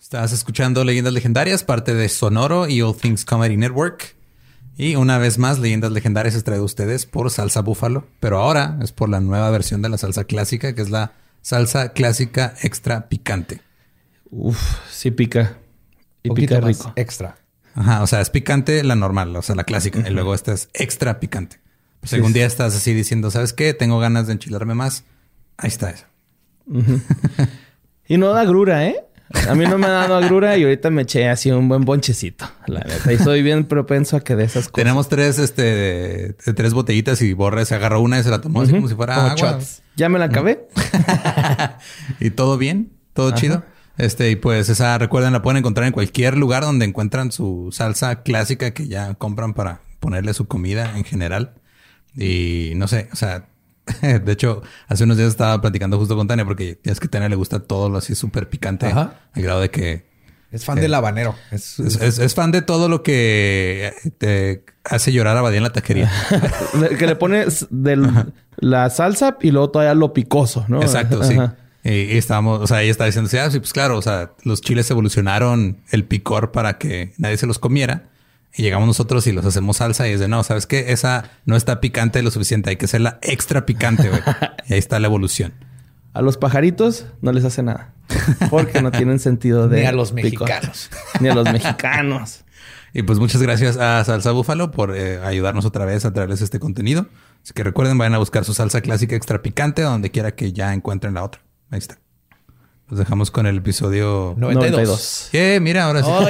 Estás escuchando Leyendas Legendarias, parte de Sonoro y All Things Comedy Network. Y una vez más, Leyendas Legendarias es traído a ustedes por salsa búfalo, pero ahora es por la nueva versión de la salsa clásica, que es la salsa clásica extra picante. Uf, sí pica. Y pica rico. Extra. Ajá, o sea, es picante la normal, o sea, la clásica, y luego esta es extra picante. Pues algún día estás así diciendo, ¿sabes qué? Tengo ganas de enchilarme más. Ahí está eso. y no da grura, ¿eh? A mí no me ha dado agrura y ahorita me eché así un buen bonchecito. La neta. Y soy bien propenso a que de esas cosas. Tenemos tres, este, tres botellitas y Borre se agarró una y se la tomó así como si fuera agua. Ya me la acabé. y todo bien, todo chido. Este, y pues esa, recuerden, la pueden encontrar en cualquier lugar donde encuentran su salsa clásica que ya compran para ponerle su comida en general. Y no sé, o sea, De hecho, hace unos días estaba platicando justo con Tania porque es que a Tania le gusta todo lo así súper picante. Al grado de que... Es fan del habanero. Es, es, fan de todo lo que te hace llorar a Badía en la taquería. que le pones de la salsa y luego todavía lo picoso, ¿no? Exacto, sí. Y, estábamos, o sea, ella estaba diciendo, ah, sí, pues claro, o sea, los chiles evolucionaron el picor para que nadie se los comiera. Y llegamos nosotros y los hacemos salsa y es de no, ¿sabes qué? Esa no está picante lo suficiente, hay que hacerla extra picante, güey. y ahí está la evolución. A los pajaritos no les hace nada. Porque no tienen sentido de. Ni a los mexicanos. Ni a los mexicanos. Y pues muchas gracias a Salsa Búfalo por eh, ayudarnos otra vez a traerles este contenido. Así que recuerden, vayan a buscar su salsa clásica extra picante donde quiera que ya encuentren la otra. Ahí está. Los dejamos con el episodio 92. Yeah, mira, ahora sí. Oh,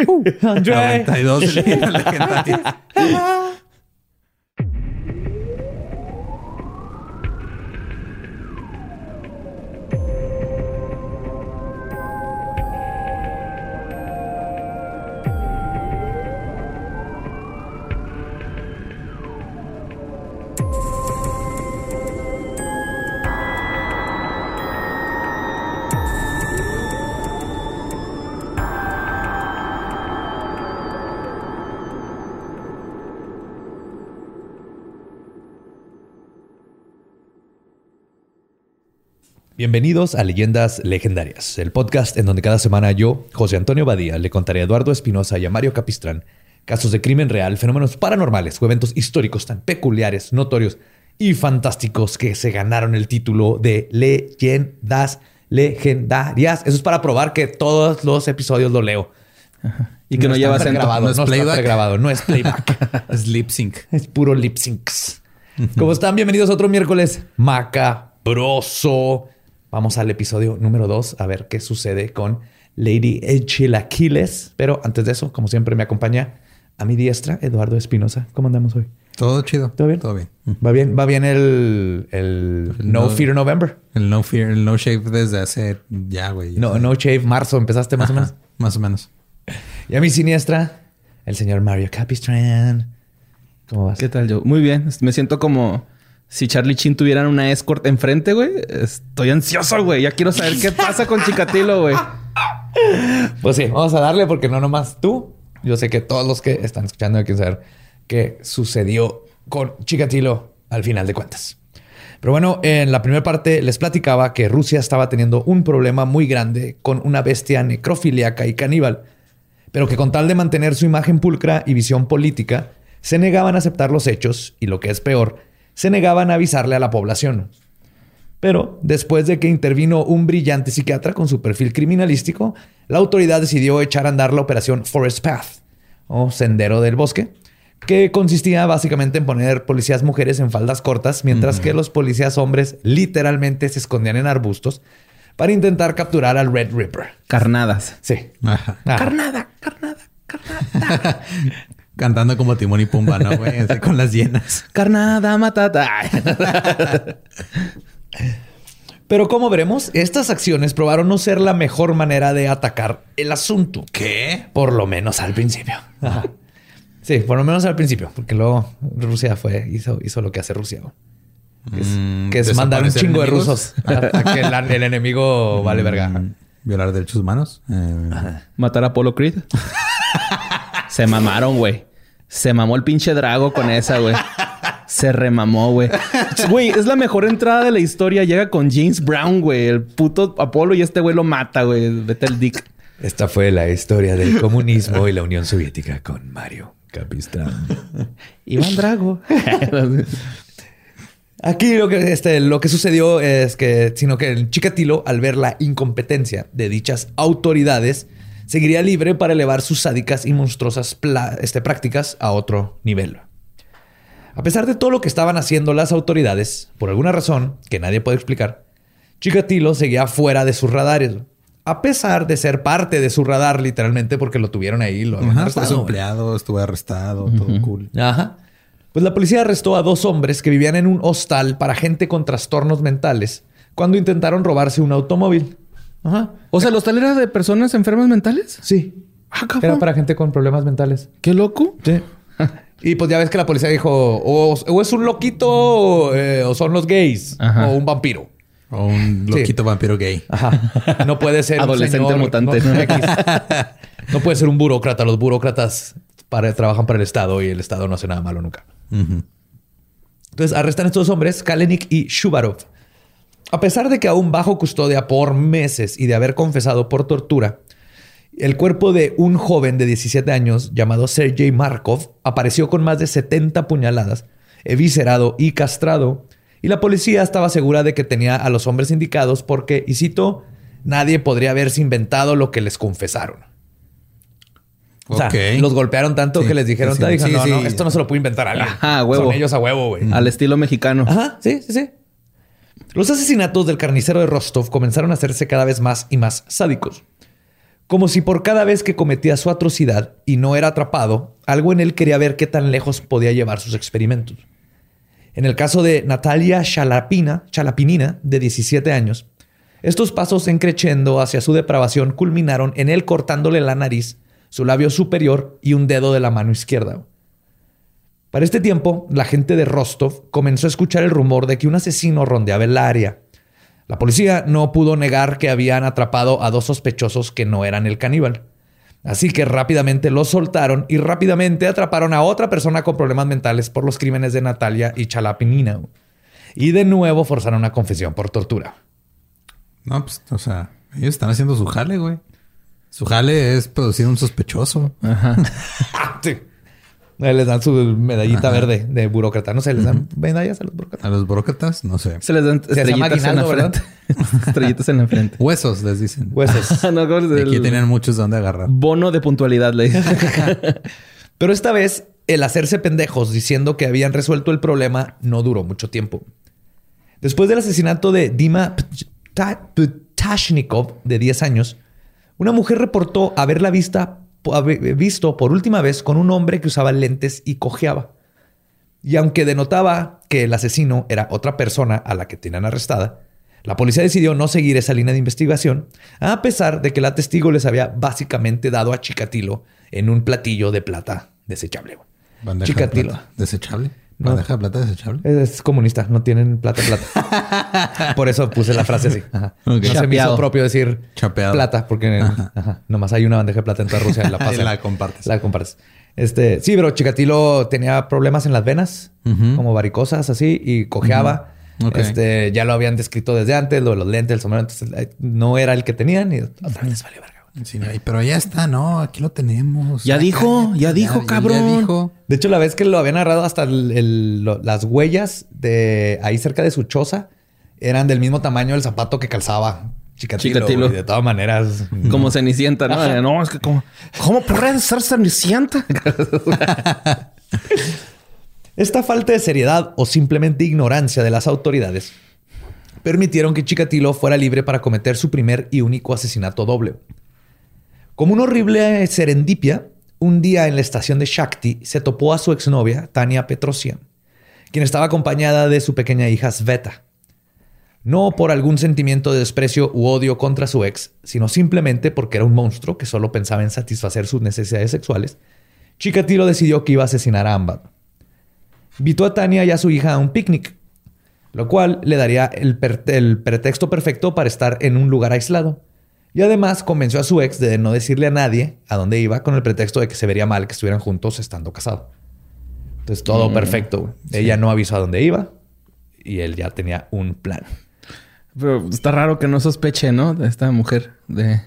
sí. Andre. 92 legendarias. Bienvenidos a Leyendas Legendarias, el podcast en donde cada semana yo, José Antonio Badía, le contaré a Eduardo Espinosa y a Mario Capistrán casos de crimen real, fenómenos paranormales o eventos históricos tan peculiares, notorios y fantásticos que se ganaron el título de Leyendas Legendarias. Eso es para probar que todos los episodios lo leo. Y que no, lleva grabado, no, es playback. grabado, no es playback. es lip sync. Es puro lip syncs. ¿Cómo están? Bienvenidos a otro miércoles macabroso. Vamos al episodio número 2 a ver qué sucede con Lady Chilaquiles. Pero antes de eso, como siempre, me acompaña a mi diestra Eduardo Espinosa. ¿Cómo andamos hoy? Todo chido. ¿Todo bien? Todo bien. ¿Va bien? ¿Va bien el, el, no, Fear November? El No Fear, el No Shave desde hace ya, güey. No, No Shave marzo. ¿Empezaste más o menos? Más o menos. Y a mi siniestra, el señor Mario Capistrán. ¿Cómo vas? ¿Qué tal yo? Muy bien. Me siento como si Charlie Chin tuvieran una escort enfrente, güey, estoy ansioso, güey. Ya quiero saber qué pasa con Chicatilo, güey. Pues sí, vamos a darle porque no nomás tú. Yo sé que todos los que están escuchando quieren saber qué sucedió con Chicatilo al final de cuentas. Pero bueno, en la primera parte les platicaba que Rusia estaba teniendo un problema muy grande con una bestia necrofiliaca y caníbal, pero que con tal de mantener su imagen pulcra y visión política, se negaban a aceptar los hechos y lo que es peor, se negaban a avisarle a la población. Pero después de que intervino un brillante psiquiatra con su perfil criminalístico, la autoridad decidió echar a andar la operación Forest Path, o Sendero del Bosque, que consistía básicamente en poner policías mujeres en faldas cortas, mientras que los policías hombres literalmente se escondían en arbustos para intentar capturar al Red Ripper. Carnadas. Sí. Carnada, carnada, carnada. Cantando como Timón y Pumba, ¿no, güey? con las llenas. Carnada matata. Pero como veremos, estas acciones probaron no ser la mejor manera de atacar el asunto. ¿Qué? Por lo menos al principio. Sí, por lo menos al principio, porque luego Rusia fue, hizo, hizo lo que hace Rusia. que es, mm, mandar un chingo de rusos a, que el, enemigo vale verga. Mm, violar derechos humanos. Eh, Matar a Apolo Creed. Se mamaron, güey. Se mamó el pinche Drago con esa, güey. Se remamó, güey. Güey, es la mejor entrada de la historia. Llega con James Brown, güey. El puto Apolo y este güey lo mata, güey. Vete el dick. Esta fue la historia del comunismo y la Unión Soviética con Mario Capistrán. Iván Drago. Aquí lo que, este, lo que sucedió es que, sino que el Chikatilo, al ver la incompetencia de dichas autoridades, seguiría libre para elevar sus sádicas y monstruosas este, prácticas a otro nivel. A pesar de todo lo que estaban haciendo las autoridades, por alguna razón que nadie puede explicar, Chikatilo seguía fuera de sus radares. A pesar de ser parte de su radar, literalmente, porque lo tuvieron ahí, lo habían arrestado. empleado, estuvo arrestado, todo cool. Ajá. Pues la policía arrestó a dos hombres que vivían en un hostal para gente con trastornos mentales cuando intentaron robarse un automóvil. Ajá. O sea, ¿el hostal era de personas enfermas mentales? Sí. Ah, era para gente con problemas mentales. Qué loco. Sí. Y pues ya ves que la policía dijo, o, es un loquito eh, o son los gays o un vampiro. O un loquito vampiro gay. Ajá. No puede ser adolescente un mutante. No, puede ser un burócrata. Los burócratas trabajan para el Estado y el Estado no hace nada malo nunca. Entonces arrestan a estos hombres, Kalenik y Shubarov. A pesar de que aún bajo custodia por meses y de haber confesado por tortura, el cuerpo de un joven de 17 años llamado Sergei Markov apareció con más de 70 puñaladas, eviscerado y castrado, y la policía estaba segura de que tenía a los hombres indicados porque, y cito, nadie podría haberse inventado lo que les confesaron. O sea, los golpearon tanto que les dijeron, no, no, esto no se lo puede inventar alguien. Ajá, huevo. Son ellos a huevo, güey. Al estilo mexicano. Ajá, sí, sí, sí. Los asesinatos del carnicero de Rostov comenzaron a hacerse cada vez más y más sádicos como si por cada vez que cometía su atrocidad y no era atrapado, algo en él quería ver qué tan lejos podía llevar sus experimentos. En el caso de Natalia Chalapina, Chalapinina, de 17 años, estos pasos encrechendo hacia su depravación culminaron en él cortándole la nariz, su labio superior y un dedo de la mano izquierda. Para este tiempo, la gente de Rostov comenzó a escuchar el rumor de que un asesino rondeaba el área la policía no pudo negar que habían atrapado a dos sospechosos que no eran el caníbal. Así que rápidamente los soltaron y rápidamente atraparon a otra persona con problemas mentales por los crímenes de Natalia y Chalapinina. Y de nuevo forzaron una confesión por tortura. No, pues, o sea, ellos están haciendo su jale, güey. Su jale es producir un sospechoso. Ajá. sí. Les dan su medallita verde de burócrata. No sé, les dan medallas a los burócratas. A los burócratas, no sé. Se les dan estrellitas en la frente. estrellitas en la frente. Huesos, les dicen. Huesos. no, Aquí tienen muchos donde agarrar. Bono de puntualidad, le dicen. Pero esta vez, el hacerse pendejos diciendo que habían resuelto el problema no duró mucho tiempo. Después del asesinato de Dima Ptashnikov, de 10 años, una mujer reportó haberla vista visto por última vez con un hombre que usaba lentes y cojeaba. Y aunque denotaba que el asesino era otra persona a la que tenían arrestada, la policía decidió no seguir esa línea de investigación, a pesar de que la testigo les había básicamente dado a Chikatilo en un platillo de plata desechable. Chikatilo. ¿Desechable? ¿No deja plata desechable? Es comunista, no tienen plata plata. Por eso puse la frase así. No se me hizo propio decir plata, porque nomás hay una bandeja de plata en toda Rusia y la pasas. la compartes. La compartes. Este, sí, pero Chikatilo tenía problemas en las venas, como varicosas así, y cojeaba. Este, ya lo habían descrito desde antes, lo de los lentes, el sombrero, entonces no era el que tenían y otra vez pero ya está, no, aquí lo tenemos. Ya dijo, ya, dijo, cabrón. De hecho, la vez que lo habían agarrado hasta las huellas de ahí cerca de su choza eran del mismo tamaño del zapato que calzaba Chicatilo. de todas maneras. Como Cenicienta, ¿no? No, es que como... ¿Cómo puede ser Cenicienta? Esta falta de seriedad o simplemente ignorancia de las autoridades permitieron que Chikatilo fuera libre para cometer su primer y único asesinato doble. Como una horrible serendipia, un día en la estación de Shakti se topó a su exnovia, Tania Petrosian, quien estaba acompañada de su pequeña hija Sveta. No por algún sentimiento de desprecio u odio contra su ex, sino simplemente porque era un monstruo que solo pensaba en satisfacer sus necesidades sexuales, Chikatilo decidió que iba a asesinar a ambas. Invitó a Tania y a su hija a un picnic, lo cual le daría el pretexto perfecto para estar en un lugar aislado y además convenció a su ex de no decirle a nadie a dónde iba con el pretexto de que se vería mal que estuvieran juntos estando casados. Entonces todo perfecto. güey. Ella no avisó a dónde iba y él ya tenía un plan. Pero está raro que no sospeche, ¿no? De esta mujer. De...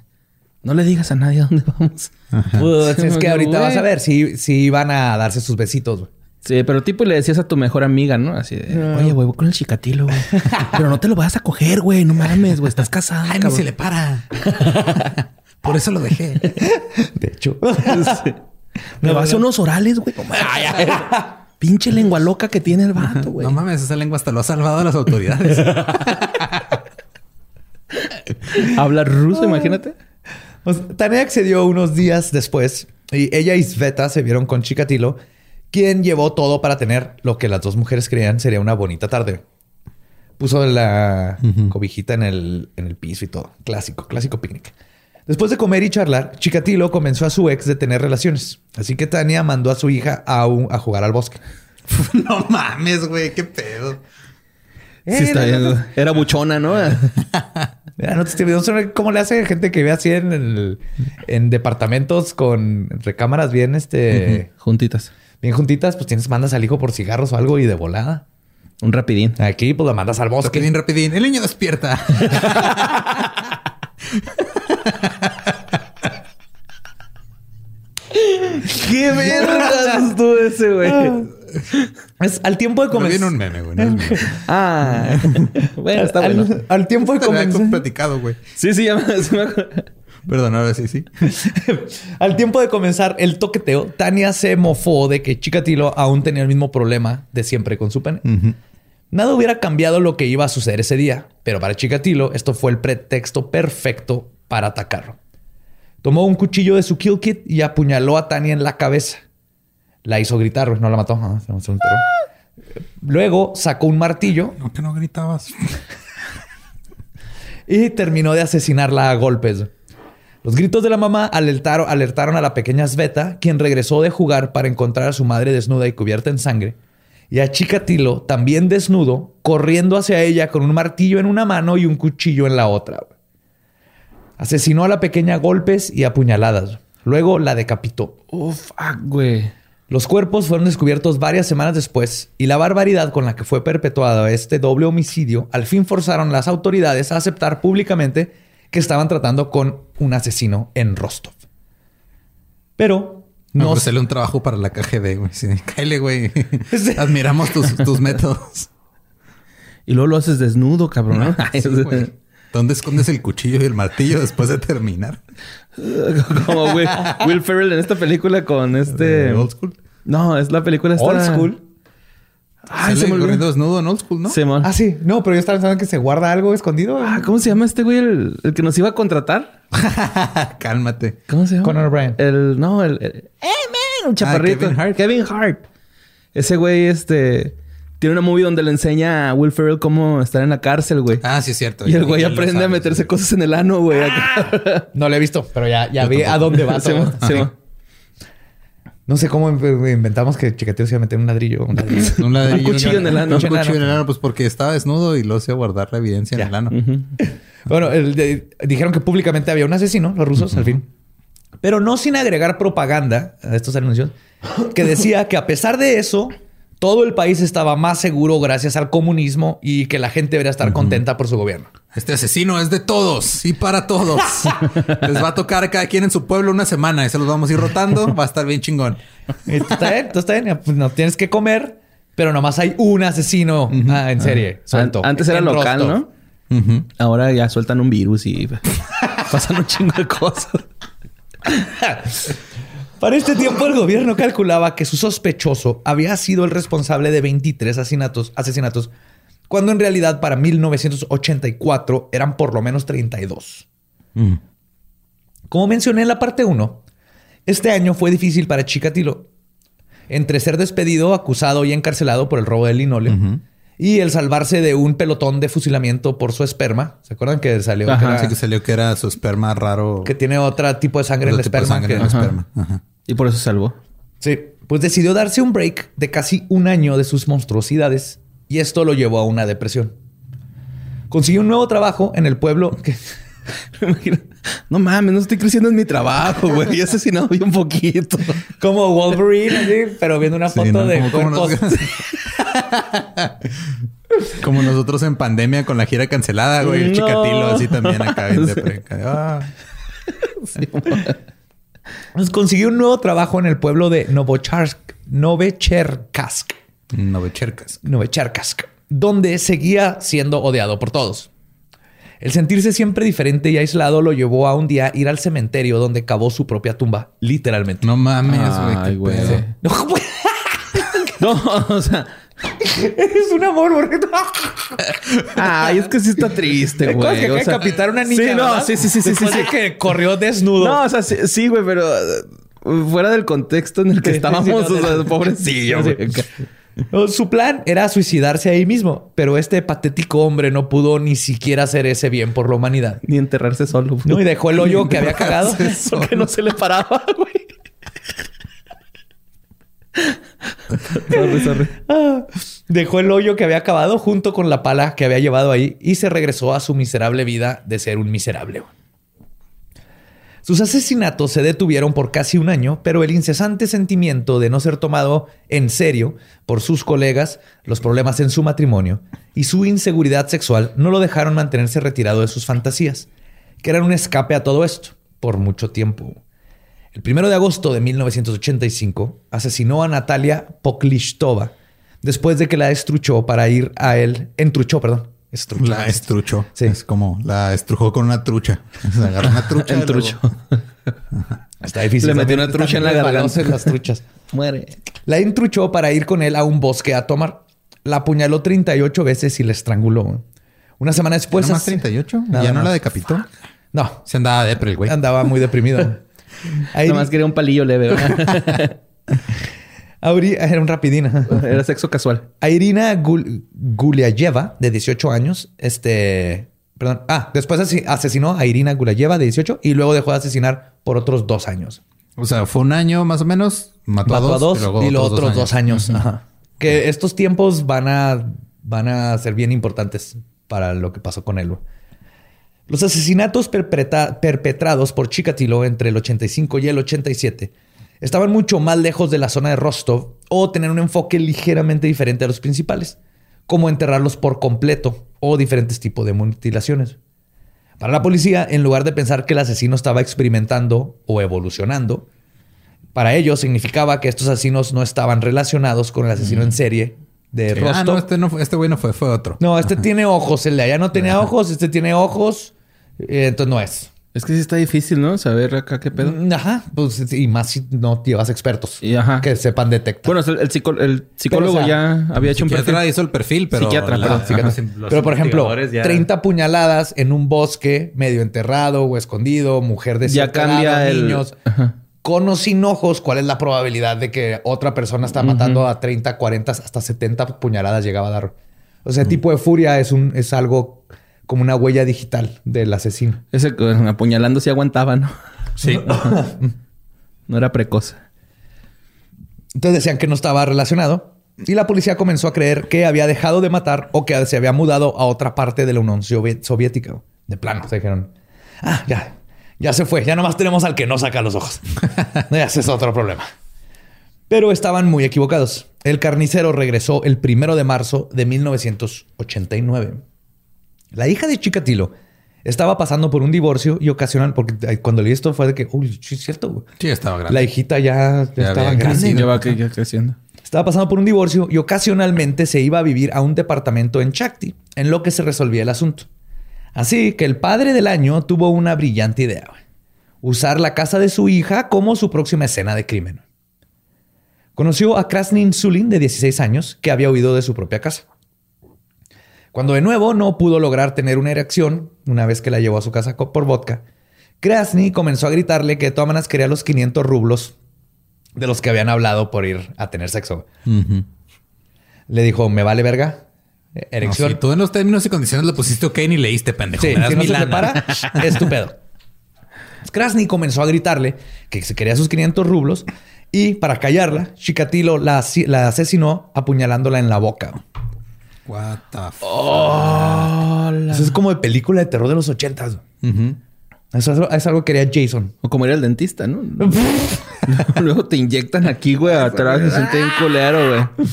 No le digas a nadie a dónde vamos. Pues es que ahorita vas a ver si, si van a darse sus besitos. güey. Sí, pero tipo le decías a tu mejor amiga, ¿no? Así de... Oye, güey, voy con el chicatilo, güey. pero no te lo vas a coger, güey. No mames, güey. Estás casada, Ay, ni se le para. Por eso lo dejé. De hecho. Me vas a hacer unos orales, güey. No mames. Pinche lengua loca que tiene el vato, güey. No mames, esa lengua hasta lo ha salvado a las autoridades. Habla ruso, imagínate. Pues, Tania accedió unos días después y ella y Sveta se vieron con Chikatilo, quien llevó todo para tener lo que las dos mujeres creían sería una bonita tarde. Puso la cobijita en el, en el piso y todo. Clásico, clásico picnic. Después de comer y charlar, Chikatilo convenció a su ex de tener relaciones. Así que Tania mandó a su hija a, un- a jugar al bosque. no mames, güey, qué pedo. Sí, está bien. Era buchona, ¿no? Mira, no te no sé cómo le hace gente que ve así en, el- en departamentos con recámaras bien, este, Juntitas. Bien juntitas. Pues tienes, mandas al hijo por cigarros o algo y de volada. Un rapidín. Aquí, pues la mandas al bosque. Rapidín, rapidín. El niño despierta. ¡Qué verga estuvo ese, güey! Es al tiempo de comenzar. viene un meme, güey. No es mío. Ah. bueno, está al, bueno. al tiempo de Te lo había comenzar. platicado, güey. Sí, sí, ya me acuerdo. Perdón, ahora sí, sí. al tiempo de comenzar el toqueteo, Tania se mofó de que Chikatilo aún tenía el mismo problema de siempre con su pene. Nada hubiera cambiado lo que iba a suceder ese día, pero para Chikatilo esto fue el pretexto perfecto para atacarlo. Tomó un cuchillo de su kill kit y apuñaló a Tania en la cabeza. La hizo gritar, no la mató. Ajá, se se enterró. Luego sacó un martillo No, que no gritabas. y terminó de asesinarla a golpes. Los gritos de la mamá alertaron, alertaron a la pequeña Sveta, quien regresó de jugar para encontrar a su madre desnuda y cubierta en sangre, y a Chikatilo, también desnudo, corriendo hacia ella con un martillo en una mano y un cuchillo en la otra. Asesinó a la pequeña a golpes y apuñaladas. Luego la decapitó. Uf, fuck, güey. Los cuerpos fueron descubiertos varias semanas después y la barbaridad con la que fue perpetuado este doble homicidio al fin forzaron a las autoridades a aceptar públicamente que estaban tratando con un asesino en Rostov. Pero No, no, ofrecerle un trabajo para la KGB, güey. Sí, güey. Admiramos tus, tus métodos. Y luego lo haces desnudo, cabrón. ¿no? Sí, güey. ¿Dónde escondes el cuchillo y el martillo después de terminar? Como Will, Will Ferrell en esta película con este... ¿De Old School? No, es la película esta... old school. Ay, Sale se me corriendo desnudo en Old School, ¿no? Simón. Ah, sí. No, pero yo estaba pensando que se guarda algo escondido. Ah, ¿Cómo se llama este güey? El, el que nos iba a contratar. Cálmate. ¿Cómo se llama? Conan O'Brien. El... No, el... el- ¡Eh, man! Un chaparrito. Kevin Hart. Kevin Hart. Ese güey, este... Tiene una movie donde le enseña a Will Ferrell cómo estar en la cárcel, güey. Ah, sí, es cierto. y el güey aprende a meterse sí. cosas en el ano, güey. acá. No lo he visto, pero ya, ya vi a dónde va Simón, todo. Simón. No sé cómo in- inventamos que Chikatilo se iba a meter un ladrillo. Un ladrillo. Un, ladrillo, Un cuchillo en el ano. Un cuchillo en el ano, pues porque estaba desnudo y lo hacía guardar la evidencia Ya. en el ano. Bueno, el de- dijeron que públicamente había un asesino, los rusos, al fin. Pero no sin agregar propaganda a estos anuncios, que decía que a pesar de eso, todo el país estaba más seguro gracias al comunismo y que la gente debería estar contenta por su gobierno. Este asesino es de todos y para todos. Les va a tocar a cada quien en su pueblo una semana y se los vamos a ir rotando. Va a estar bien chingón. Está bien, tú está bien. Pues no tienes que comer, pero nomás hay un asesino ah, en serie. Suelto. An- Antes era local, Rostov. ¿no? Ahora ya sueltan un virus y pasan un chingo de cosas. Para este tiempo, el gobierno calculaba que su sospechoso había sido el responsable de 23 asesinatos, asesinatos, cuando en realidad para 1984 eran por lo menos 32. Mm. Como mencioné en la parte 1, este año fue difícil para Chikatilo. Entre ser despedido, acusado y encarcelado por el robo de linole y el salvarse de un pelotón de fusilamiento por su esperma. ¿Se acuerdan que salió Ajá, que, era- Así que salió que era su esperma raro. que tiene otro tipo de sangre en el esperma? sangre que- en el esperma. Ajá. Y por eso salvó. Sí, pues decidió darse un break de casi un año de sus monstruosidades y esto lo llevó a una depresión. Consiguió un nuevo trabajo en el pueblo que no mames, no estoy creciendo en mi trabajo, güey. Y asesinado un poquito. Como Wolverine, pero viendo una foto de como, Como, nosotros en pandemia con la gira cancelada, güey. El chicatilo así también acá. Ah. consiguió un nuevo trabajo en el pueblo de Novocharsk, Novecherkask. Novecherkask. Novecherkask, donde seguía siendo odiado por todos. El sentirse siempre diferente y aislado lo llevó a un día ir al cementerio donde cavó su propia tumba, literalmente. No mames, güey. No, o sea, es un amor, porque... Ay, es que sí está triste, güey. que o sea, capitar una niña. Sí, no, sí, sí, sí, sí, sí, que corrió desnudo. No, o sea, sí, güey, pero uh, fuera del contexto en el que estábamos, o sea, pobrecillo, güey. Su plan era suicidarse ahí mismo, pero este patético hombre no pudo ni siquiera hacer ese bien por la humanidad. Ni enterrarse solo. No, y dejó el hoyo que había cagado. Porque no se le paraba, güey. Ah, dejó el hoyo que había acabado junto con la pala que había llevado ahí y se regresó a su miserable vida de ser un miserable. Sus asesinatos se detuvieron por casi un año, pero el incesante sentimiento de no ser tomado en serio por sus colegas, los problemas en su matrimonio y su inseguridad sexual no lo dejaron mantenerse retirado de sus fantasías, que eran un escape a todo esto por mucho tiempo. El primero de agosto de 1985 asesinó a Natalia Poklishtova después de que la estruchó para ir a él. Entruchó, perdón. La estruchó. Sí. Es como la estrujó con una trucha. Se agarró una trucha. El trucho. Está difícil. Le metió una trucha en la garganta. las truchas. Muere. La entruchó para ir con él a un bosque a tomar. La apuñaló 38 veces y la estranguló. Una semana después. ¿No más 38? ¿Ya no la decapitó? No. Se andaba depre el güey. Andaba muy deprimido. Ahí... Nomás quería un palillo leve. Era un rapidín. Era sexo casual. A Irina Guliayeva, de 18 años, este... Perdón. Ah, después asesinó a Irina Guliayeva, de 18, y luego dejó de asesinar por otros dos años. O sea, fue un año más o menos. Mató, a dos, y, los otros dos años. Que estos tiempos van a, van a ser bien importantes para lo que pasó con él. Los asesinatos perpetrados por Chikatilo entre el 85 y el 87 estaban mucho más lejos de la zona de Rostov o tener un enfoque ligeramente diferente a los principales, como enterrarlos por completo o diferentes tipos de mutilaciones. Para la policía, en lugar de pensar que el asesino estaba experimentando o evolucionando, para ellos significaba que estos asesinos no estaban relacionados con el asesino en serie de Rostov. Ah, no, este, no, este güey no fue, fue otro. No, este tiene ojos, el de allá no tenía ojos, este tiene ojos, eh, entonces no es. Es que sí está difícil, ¿no? Saber acá qué pedo. Mm, ajá. Pues y más si no llevas expertos y ajá. que sepan detectar. Bueno, el, psicólogo ya había hecho un perfil. hizo el perfil, pero. Psiquiatra, pero por ejemplo, 30 puñaladas en un bosque medio enterrado o escondido, mujer de Ya cambia el... niños. Con o sin ojos, ¿cuál es la probabilidad de que otra persona está matando a 30, 40, hasta 70 puñaladas llegaba a dar? O sea, el tipo de furia es un es algo como una huella digital del asesino. Ese apuñalando sí aguantaba, ¿no? Sí. no era precoz. Entonces decían que no estaba relacionado y la policía comenzó a creer que había dejado de matar o que se había mudado a otra parte de la Unión Soviética. De plano, se dijeron, ah, ya, ya se fue, ya nomás tenemos al que no saca los ojos. Ese es otro problema. Pero estaban muy equivocados. El carnicero regresó el primero de marzo de 1989. La hija de Chikatilo estaba pasando por un divorcio y ocasionan, porque cuando leí esto fue de que, uy, sí es cierto. Sí, estaba grande. La hijita ya, estaba grande. Ya creciendo. Estaba pasando por un divorcio y ocasionalmente se iba a vivir a un departamento en Chakti, en lo que se resolvía el asunto. Así que el padre del año tuvo una brillante idea. Usar la casa de su hija como su próxima escena de crimen. Conoció a Krasnin Sulin, de 16 años, que había huido de su propia casa. Cuando de nuevo no pudo lograr tener una erección, una vez que la llevó a su casa por vodka, Krasny comenzó a gritarle que de todas maneras quería los 500 rublos de los que habían hablado por ir a tener sexo. Le dijo, me vale verga. Erección. No, tú en los términos y condiciones lo pusiste ok ni leíste, pendejo. Sí, me si no para, es tu pedo. Krasny comenzó a gritarle que se quería sus 500 rublos y para callarla, Chikatilo la, la asesinó apuñalándola en la boca. What the fuck? Oh, Eso es como de película de terror de los ochentas. Eso es, algo que quería Jason. O como era el dentista, ¿no? Luego te inyectan aquí, güey, atrás y siente un culero, güey.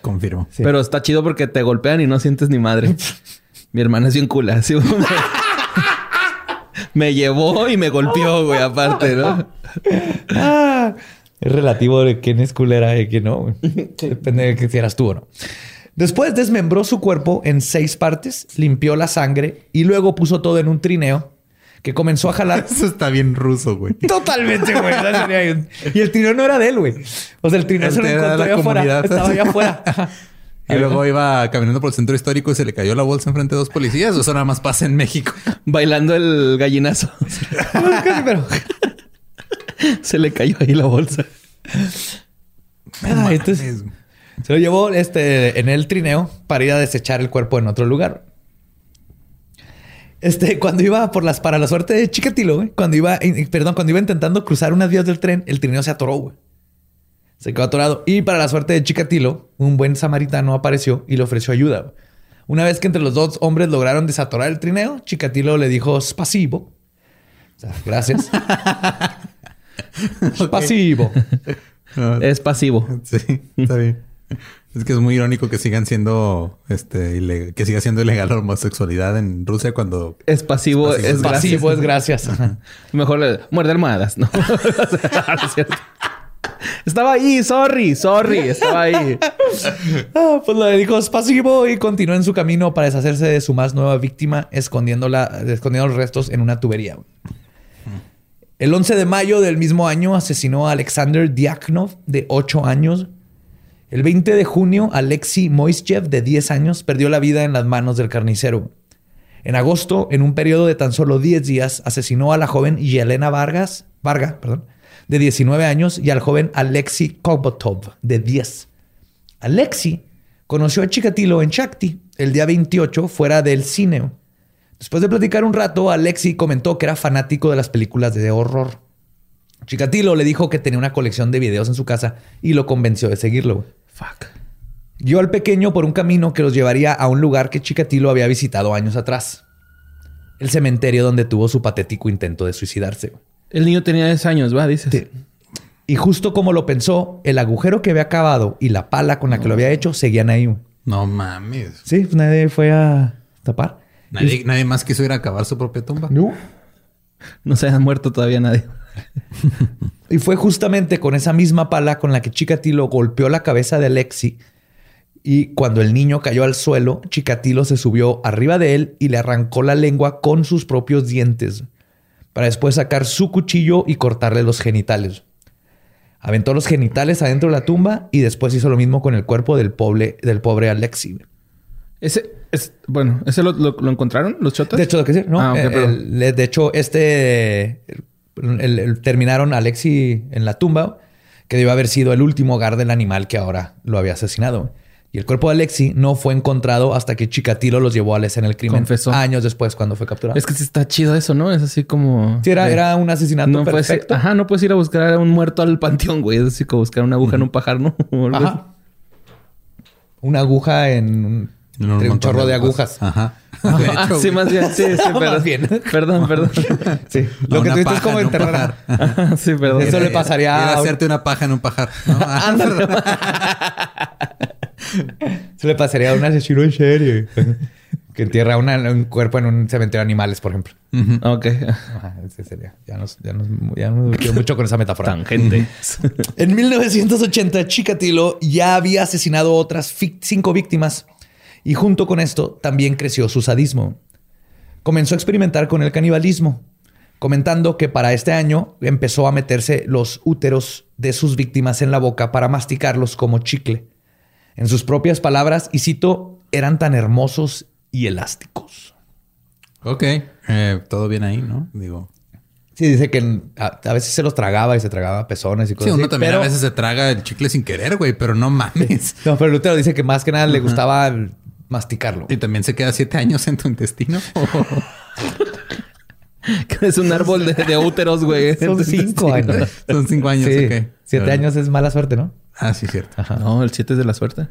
Confirmo. Pero está chido porque te golpean y no sientes ni madre. Mi hermana es bien cula. me llevó y me golpeó, güey, aparte, ¿no? Ah, es relativo de quién es culera y quién no. Depende de que si eras tú o no. Después desmembró su cuerpo en seis partes, limpió la sangre y luego puso todo en un trineo que comenzó a jalar. Eso está bien ruso, güey. Totalmente, güey. y el trineo no era de él, güey. O sea, el trineo se lo encontró allá afuera. Estaba allá afuera. Y luego iba caminando por el centro histórico y se le cayó la bolsa enfrente de dos policías. O eso nada más pasa en México. Bailando el gallinazo. se le cayó ahí la bolsa. entonces, se lo llevó este, en el trineo para ir a desechar el cuerpo en otro lugar. Este, cuando iba por las, para la suerte de Chikatilo, cuando iba, perdón, cuando iba intentando cruzar unas vías del tren, el trineo se atoró, güey. Se quedó atorado. Y para la suerte de Chikatilo, un buen samaritano apareció y le ofreció ayuda. Una vez que entre los dos hombres lograron desatorar el trineo, Chikatilo le dijo pasivo. O sea, gracias. Pasivo. es pasivo. Sí, está bien. Es que es muy irónico que sigan siendo, este, que siga siendo ilegal la homosexualidad en Rusia cuando es pasivo, es, pasivo, es gracias. Mejor le, muerde almohadas, ¿no? estaba ahí, sorry, sorry, estaba ahí. Ah, pues le dijo es pasivo y continuó en su camino para deshacerse de su más nueva víctima, escondiéndola, escondiendo los restos en una tubería. El 11 de mayo del mismo año asesinó a Alexander Diaknov, de 8 años, el 20 de junio, Alexei Moischev, de 10 años, perdió la vida en las manos del carnicero. En agosto, en un periodo de tan solo 10 días, asesinó a la joven Yelena Vargas, Varga, perdón, de 19 años, y al joven Alexei Kobotov, de 10. Alexei conoció a Chikatilo en Shakti el día 28 fuera del cine. Después de platicar un rato, Alexei comentó que era fanático de las películas de horror. Chikatilo le dijo que tenía una colección de videos en su casa y lo convenció de seguirlo. Fuck. Guió al pequeño por un camino que los llevaría a un lugar que Chikatilo había visitado años atrás. El cementerio donde tuvo su patético intento de suicidarse. El niño tenía 10 años, ¿va? Dices. Y justo como lo pensó, el agujero que había cavado y la pala con la que lo había hecho seguían ahí. No mames. Sí, pues nadie fue a tapar. Nadie, nadie más quiso ir a cavar su propia tumba. No. No se ha muerto todavía nadie. y fue justamente con esa misma pala con la que Chikatilo golpeó la cabeza de Alexi. Y cuando el niño cayó al suelo, Chikatilo se subió arriba de él y le arrancó la lengua con sus propios dientes, para después sacar su cuchillo y cortarle los genitales. Aventó los genitales adentro de la tumba y después hizo lo mismo con el cuerpo del pobre, del pobre Alexi. Ese, es, bueno, ¿ese lo, encontraron los chotas? De hecho, lo que sí, no. Ah, de hecho, este el, terminaron Alexi en la tumba, que debió haber sido el último hogar del animal que ahora lo había asesinado. Y el cuerpo de Alexi no fue encontrado hasta que Chikatilo los llevó a la escena del crimen. Confesó. Años después, cuando fue capturado. Es que sí está chido eso, ¿no? Es así como... Sí, era, era un asesinato no perfecto. ajá, no puedes ir a buscar a un muerto al panteón, güey. Es así como buscar una aguja en un pajar, ¿no? Ajá. Una aguja en un, chorro de, agujas. Ajá. Ah, sí, más bien. Sí, sí, perdón. bien. Perdón, perdón. Sí. Lo que tú dices es como enterrar. sí, perdón. Eso le pasaría a... hacerte una paja en un pajar. Eso le pasaría a un asesino en serie. que entierra un cuerpo en un cementerio de animales, por ejemplo. Ok. ese sería. Ya nos, ya nos, ya nos mucho con esa metáfora. Tangente. en 1980, Chikatilo ya había asesinado otras cinco víctimas y junto con esto también creció su sadismo. Comenzó a experimentar con el canibalismo, comentando que para este año empezó a meterse los úteros de sus víctimas en la boca para masticarlos como chicle. En sus propias palabras, y cito, eran tan hermosos y elásticos. Ok, eh, todo bien ahí, ¿no? Digo. Sí, dice que a, veces se los tragaba y se tragaba pezones y cosas sí, uno también a veces se traga el chicle sin querer, güey, pero no mames. No, pero Lutero dice que más que nada le gustaba masticarlo. ¿Y también se queda siete años en tu intestino? es un árbol de, úteros, güey. Son cinco años. Son cinco años, Siete años es mala suerte, ¿no? Ah, sí, cierto. No, el siete es de la suerte.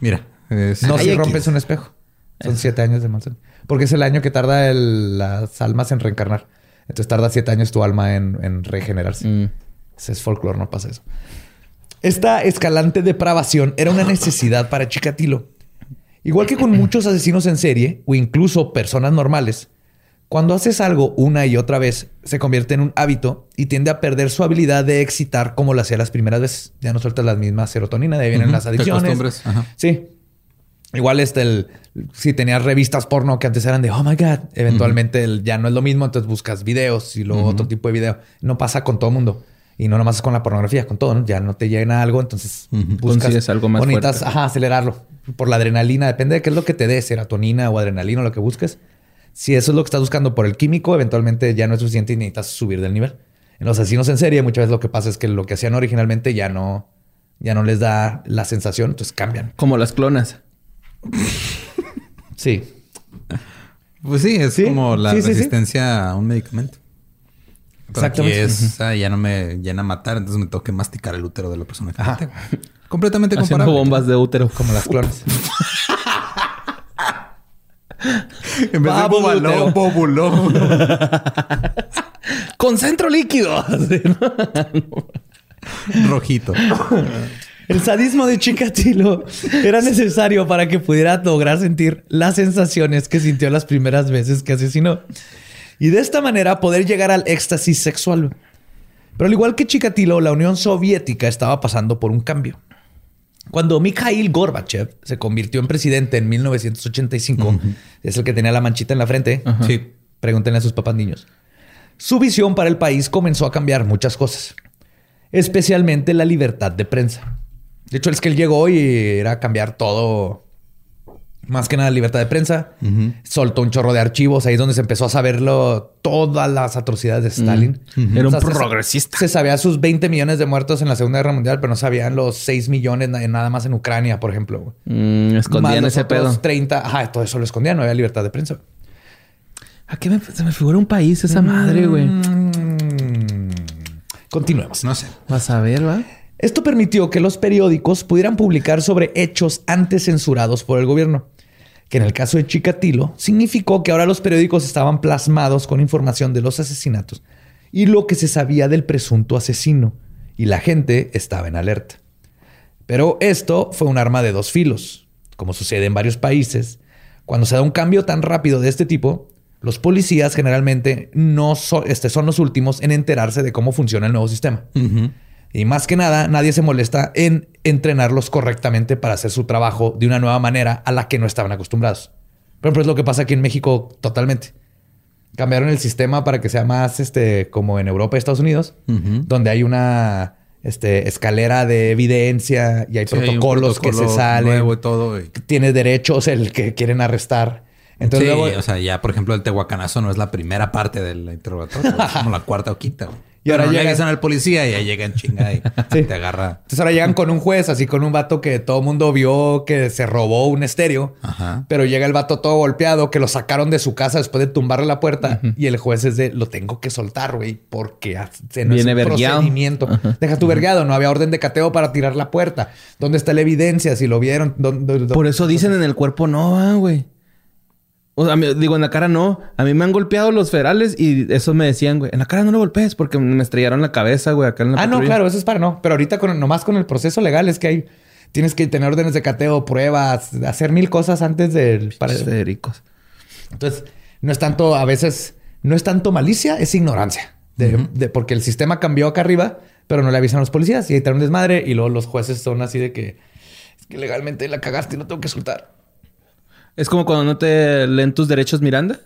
Mira, Es- No Ay, si rompes un espejo. Son siete años de maldición. Porque es el año que tarda el- las almas en reencarnar. Entonces tarda siete años tu alma en, en regenerarse. Mm. Ese es folclore, no pasa eso. Esta escalante depravación era una necesidad para Chikatilo. Igual que con muchos asesinos en serie o incluso personas normales, cuando haces algo una y otra vez, se convierte en un hábito y tiende a perder su habilidad de excitar como lo hacía las primeras veces. Ya no sueltas las mismas serotonina, de ahí vienen las adicciones. ajá. Sí. Igual este, el, si tenías revistas porno que antes eran de, oh my God, eventualmente el- ya no es lo mismo, entonces buscas videos y luego otro tipo de video. No pasa con todo mundo. Y no nomás es con la pornografía, con todo, ¿no? Ya no te llena algo, entonces buscas Consigues algo más bonitas, fuerte. ajá, acelerarlo. Por la adrenalina, depende de qué es lo que te dé, serotonina o adrenalina o lo que busques. Si eso es lo que estás buscando por el químico, eventualmente ya no es suficiente y necesitas subir del nivel. En los asesinos en serie, muchas veces lo que pasa es que lo que hacían originalmente ya no, ya no les da la sensación, entonces cambian. Como las clonas. Sí. Pues sí, es Sí, como la sí, sí, sí. resistencia a un medicamento. Pero aquí Exactamente. es, ah, ya no me llena matar, entonces me tengo que masticar el útero de la persona que maté. Completamente Haciendo comparable. bombas de útero. Como las clones. En vez de bobaló, útero. bobuló. Con centro líquido. Rojito. El sadismo de Chikatilo era necesario para que pudiera lograr sentir las sensaciones que sintió las primeras veces que asesinó. Y de esta manera poder llegar al éxtasis sexual. Pero al igual que Chikatilo, la Unión Soviética estaba pasando por un cambio. Cuando Mikhail Gorbachev se convirtió en presidente en 1985, es el que tenía la manchita en la frente. Sí. Pregúntenle a sus papás niños. Su visión para el país comenzó a cambiar muchas cosas, especialmente la libertad de prensa. De hecho, es que él llegó y era cambiar todo, más que nada libertad de prensa. Soltó un chorro de archivos, ahí es donde se empezó a saberlo todas las atrocidades de Stalin. Era un O sea, se- progresista. Se sabía sus 20 millones de muertos en la Segunda Guerra Mundial, pero no sabían los 6 millones na- nada más en Ucrania, por ejemplo. Mm, Más escondían los ese otros pedo. 30, ajá, todo eso lo escondían, no había libertad de prensa. ¿A qué me, se me figura un país esa madre, güey? Mm, Continuemos. No sé. Vas a ver, ¿va? Esto permitió que los periódicos pudieran publicar sobre hechos antes censurados por el gobierno, que en el caso de Chikatilo significó que ahora los periódicos estaban plasmados con información de los asesinatos y lo que se sabía del presunto asesino, y la gente estaba en alerta. Pero esto fue un arma de dos filos. Como sucede en varios países, cuando se da un cambio tan rápido de este tipo, los policías generalmente no este, son los últimos en enterarse de cómo funciona el nuevo sistema. Y más que nada, nadie se molesta en entrenarlos correctamente para hacer su trabajo de una nueva manera a la que no estaban acostumbrados. Por ejemplo, es lo que pasa aquí en México totalmente. Cambiaron el sistema para que sea más este, como en Europa y Estados Unidos, donde hay una este, escalera de evidencia y hay Sí, hay un protocolos que se salen. nuevo y todo. y- Tiene derechos el que quieren arrestar. Entonces, sí, luego- o sea, ya por ejemplo el tehuacanazo no es la primera parte del interrogatorio, es como la cuarta o quinta. güey. Y ahora no le llega- avisan al policía y ahí llega en chinga y Sí. te agarra. Entonces ahora llegan con un juez, así con un vato que todo el mundo vio que se robó un estéreo. Ajá. Pero llega el vato todo golpeado, que lo sacaron de su casa después de tumbarle la puerta. Y el juez es de, lo tengo que soltar, güey, porque hace- no Viene es un procedimiento. Deja tu vergueado, no había orden de cateo para tirar la puerta. ¿Dónde está la evidencia? Si lo vieron. ¿Dónde- dónde- Por eso dicen en el cuerpo no, ah, güey. O sea, me- digo, en la cara no. A mí me han golpeado los federales y eso me decían, güey. En la cara no lo golpees porque me estrellaron la cabeza, güey, acá en la Ah, no, claro, eso es para no. Pero ahorita con, nomás con el proceso legal es que hay... Tienes que tener órdenes de cateo, pruebas, hacer mil cosas antes del... Para, Federicos. Entonces, no es tanto, a veces, no es tanto malicia, es ignorancia. De, de- porque el sistema cambió acá arriba, pero no le avisan a los policías y ahí traen un desmadre y luego los jueces son así de que es que legalmente la cagaste y no tengo que soltar. Es como cuando no te leen tus derechos Miranda.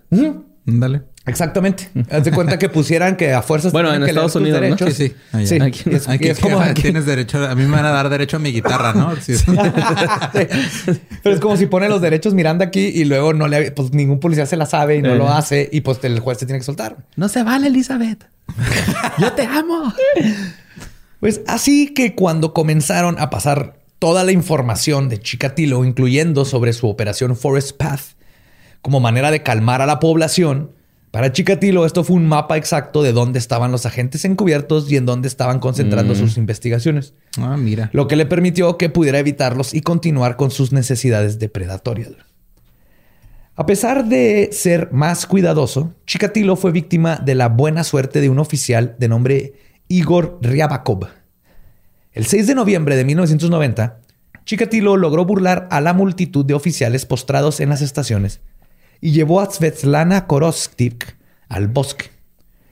Dale. Exactamente. Haz de cuenta que pusieran que a fuerzas. Bueno, en que Estados Unidos, ¿no? derechos. Sí, sí. Allá. Sí. Aquí- es, Aquí es como. tienes derecho, a mí me van a dar derecho a mi guitarra, ¿no? Sí. Sí. Pero es como si pone los derechos Miranda aquí y luego no le, pues ningún policía se la sabe y no Eh. lo hace y pues el juez te tiene que soltar. No se vale, Elizabeth. Yo te amo. Pues así que cuando comenzaron a pasar toda la información de Chikatilo, incluyendo sobre su operación Forest Path, como manera de calmar a la población Para Chikatilo, esto fue un mapa exacto de dónde estaban los agentes encubiertos y en dónde estaban concentrando Mm. sus investigaciones, Ah, mira. lo que le permitió que pudiera evitarlos y continuar con sus necesidades depredatorias. A pesar de ser más cuidadoso, Chikatilo fue víctima de la buena suerte de un oficial de nombre Igor Ryabakov. El 6 de noviembre de 1990, Chikatilo logró burlar a la multitud de oficiales postrados en las estaciones y llevó a Svetlana Korostik al bosque.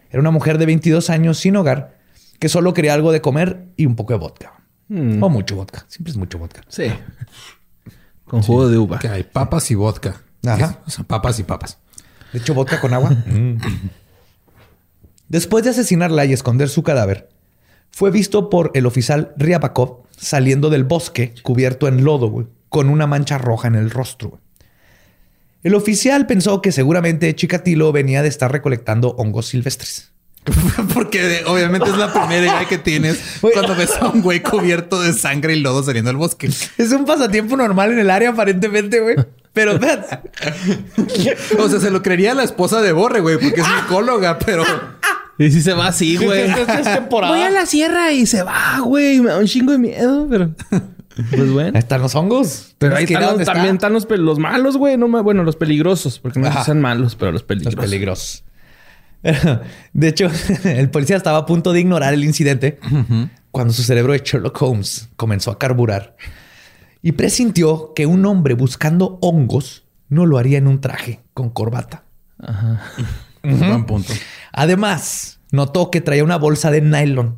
Era una mujer de 22 años sin hogar que solo quería algo de comer y un poco de vodka. O mucho vodka. Siempre es mucho vodka. Sí. Con jugo de uva. Que hay papas y vodka. Ajá. O sea, papas y papas. De hecho, vodka con agua. Mm. Después de asesinarla y esconder su cadáver, fue visto por el oficial Ryabakov saliendo del bosque cubierto en lodo, güey, con una mancha roja en el rostro. güey. El oficial pensó que seguramente Chikatilo venía de estar recolectando hongos silvestres. Porque obviamente es la primera idea que tienes cuando ves a un güey cubierto de sangre y lodo saliendo del bosque. Es un pasatiempo normal en el área, aparentemente, güey. Pero. O sea, se lo creería la esposa de Borre, güey, porque es psicóloga, pero Y si se va así, güey. Esta es temporada. Voy a la sierra y se va, güey. Me da un chingo de miedo, pero... Pues bueno. Ahí están los hongos. Pero ahí Es que están está. también están los, los malos, güey. No, me- bueno, los peligrosos. Porque no Ajá. sean malos, pero los Los peligrosos. peligrosos. De hecho, el policía estaba a punto de ignorar el incidente cuando su cerebro de Sherlock Holmes comenzó a carburar y presintió que un hombre buscando hongos no lo haría en un traje con corbata. buen punto. Además, notó que traía una bolsa de nylon,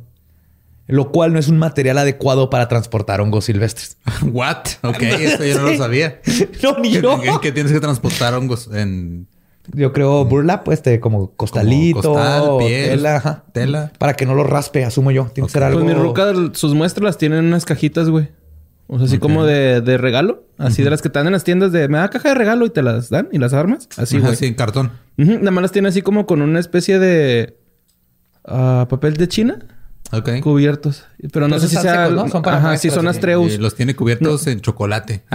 lo cual no es un material adecuado para transportar hongos silvestres. What? Ok, eso yo no lo sabía. No, ni ¿Qué, yo. qué- qué tienes que transportar hongos en Yo creo burlap, pues, este, como costalito, Como costal, o piel, tela, ajá. tela. Para que no lo raspe, asumo yo. Tiene que ser algo. Pues mi ruca, sus muestras las tienen en unas cajitas, güey. O sea, así como de, de regalo. Así de las que te dan en las tiendas de... Me da caja de regalo y te las dan y las armas. Así, güey. sí, en cartón. Nada más las tiene así como con una especie de... ah, papel de China. Ok. Cubiertos. Pero no sé si sea... secos, ¿no? Son para Ajá, sí, muestras, son sí. Astreus. Y los tiene cubiertos en chocolate.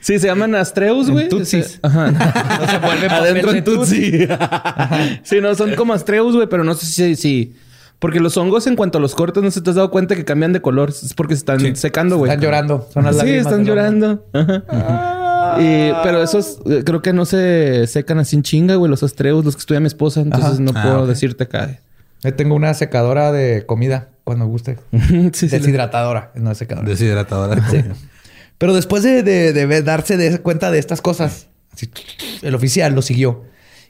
Sí, se llaman Astreus, güey. Tutsis. Ajá. No se vuelve papel Adentro de en Tutsi. sí, no, son como Astreus, güey, pero no sé si... si... Porque los hongos, en cuanto a los cortes, no se te has dado cuenta que cambian de color. Es porque se están secando, güey. Están llorando. Son las Sí, están llorando. Ajá. Y- pero esos eh, creo que no se secan así en chinga, güey. Los astreus, los que estudia mi esposa. Entonces Ajá. no Ah, puedo decirte acá. Yo tengo una secadora de comida cuando guste. sí, sí. Deshidratadora, no es secadora. Deshidratadora. Pero después de, de- de ver- darse de cuenta de estas cosas, así, el oficial lo siguió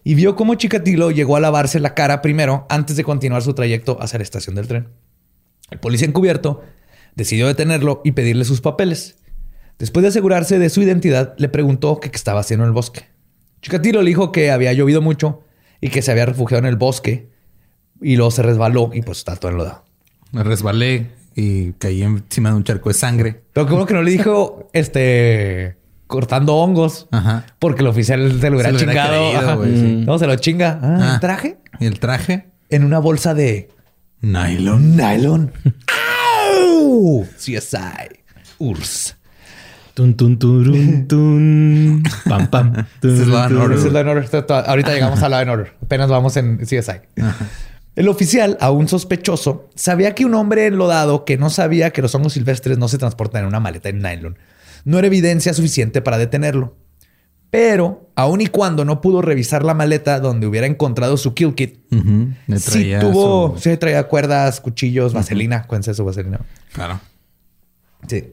y vio cómo Chikatilo llegó a lavarse la cara primero antes de continuar su trayecto hacia la estación del tren. El policía encubierto decidió detenerlo y pedirle sus papeles. Después de asegurarse de su identidad, le preguntó qué estaba haciendo en el bosque. Chikatilo le dijo que había llovido mucho y que se había refugiado en el bosque y luego se resbaló y pues está todo enlodado. Me resbalé y caí encima de un charco de sangre. Pero como que no le dijo, este, cortando hongos. Ajá. Porque el oficial se lo hubiera Se lo hubiera chingado. sí. No, se lo chinga. Ah, Ah. ¿el traje? Y el traje, En una bolsa de nylon. nylon. ¡Au! CSI. URSS. Tun, tun, turun, tun. Pam, pam. Tun, This is Law and tun. Order. Esa es Order. Ahorita llegamos a Law and Order. Apenas vamos en CSI. El oficial, aún sospechoso, sabía que un hombre enlodado que no sabía que los hongos silvestres no se transportan en una maleta en nylon no era evidencia suficiente para detenerlo. Pero, aun y cuando no pudo revisar la maleta donde hubiera encontrado su kill kit. Le sí traía tuvo, su- sí traía cuerdas, cuchillos, vaselina. Cuéntense su vaselina. Claro. Sí.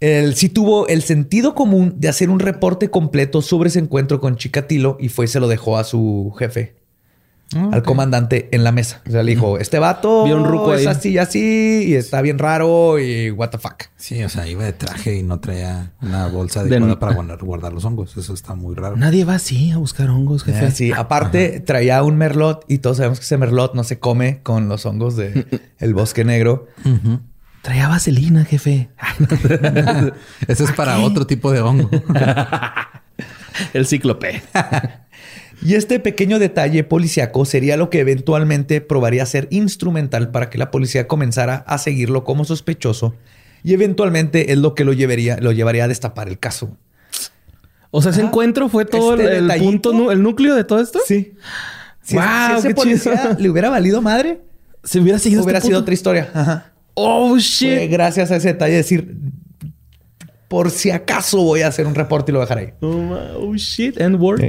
Él sí tuvo el sentido común de hacer un reporte completo sobre ese encuentro con Chikatilo y fue y se lo dejó a su jefe, Ah, al comandante en la mesa. O sea, le dijo, este vato Vio un ruco es ahí. así y así y está bien raro y what the fuck. Sí, o sea, iba de traje y no traía una bolsa De- adecuada para guardar, guardar los hongos. Eso está muy raro. Nadie va así a buscar hongos, jefe. Ah, sí. Aparte, traía un merlot y todos sabemos que ese merlot no se come con los hongos de el bosque negro. Traía vaselina, jefe. Ese es para otro tipo de hongo. El cíclope. Y este pequeño detalle policiaco sería lo que eventualmente probaría ser instrumental para que la policía comenzara a seguirlo como sospechoso y eventualmente es lo que lo llevaría, lo llevaría a destapar el caso. O sea, ese encuentro fue todo Este el, punto, el núcleo de todo esto. Sí. Si, Wow, si ese qué policía chido. le hubiera valido madre, Si hubiera seguido hubiera este sido punto. otra historia. Ajá. Oh, Fue shit. gracias a ese detalle decir, por si acaso voy a hacer un reporte y lo voy a dejar ahí. Oh, oh, shit. End word.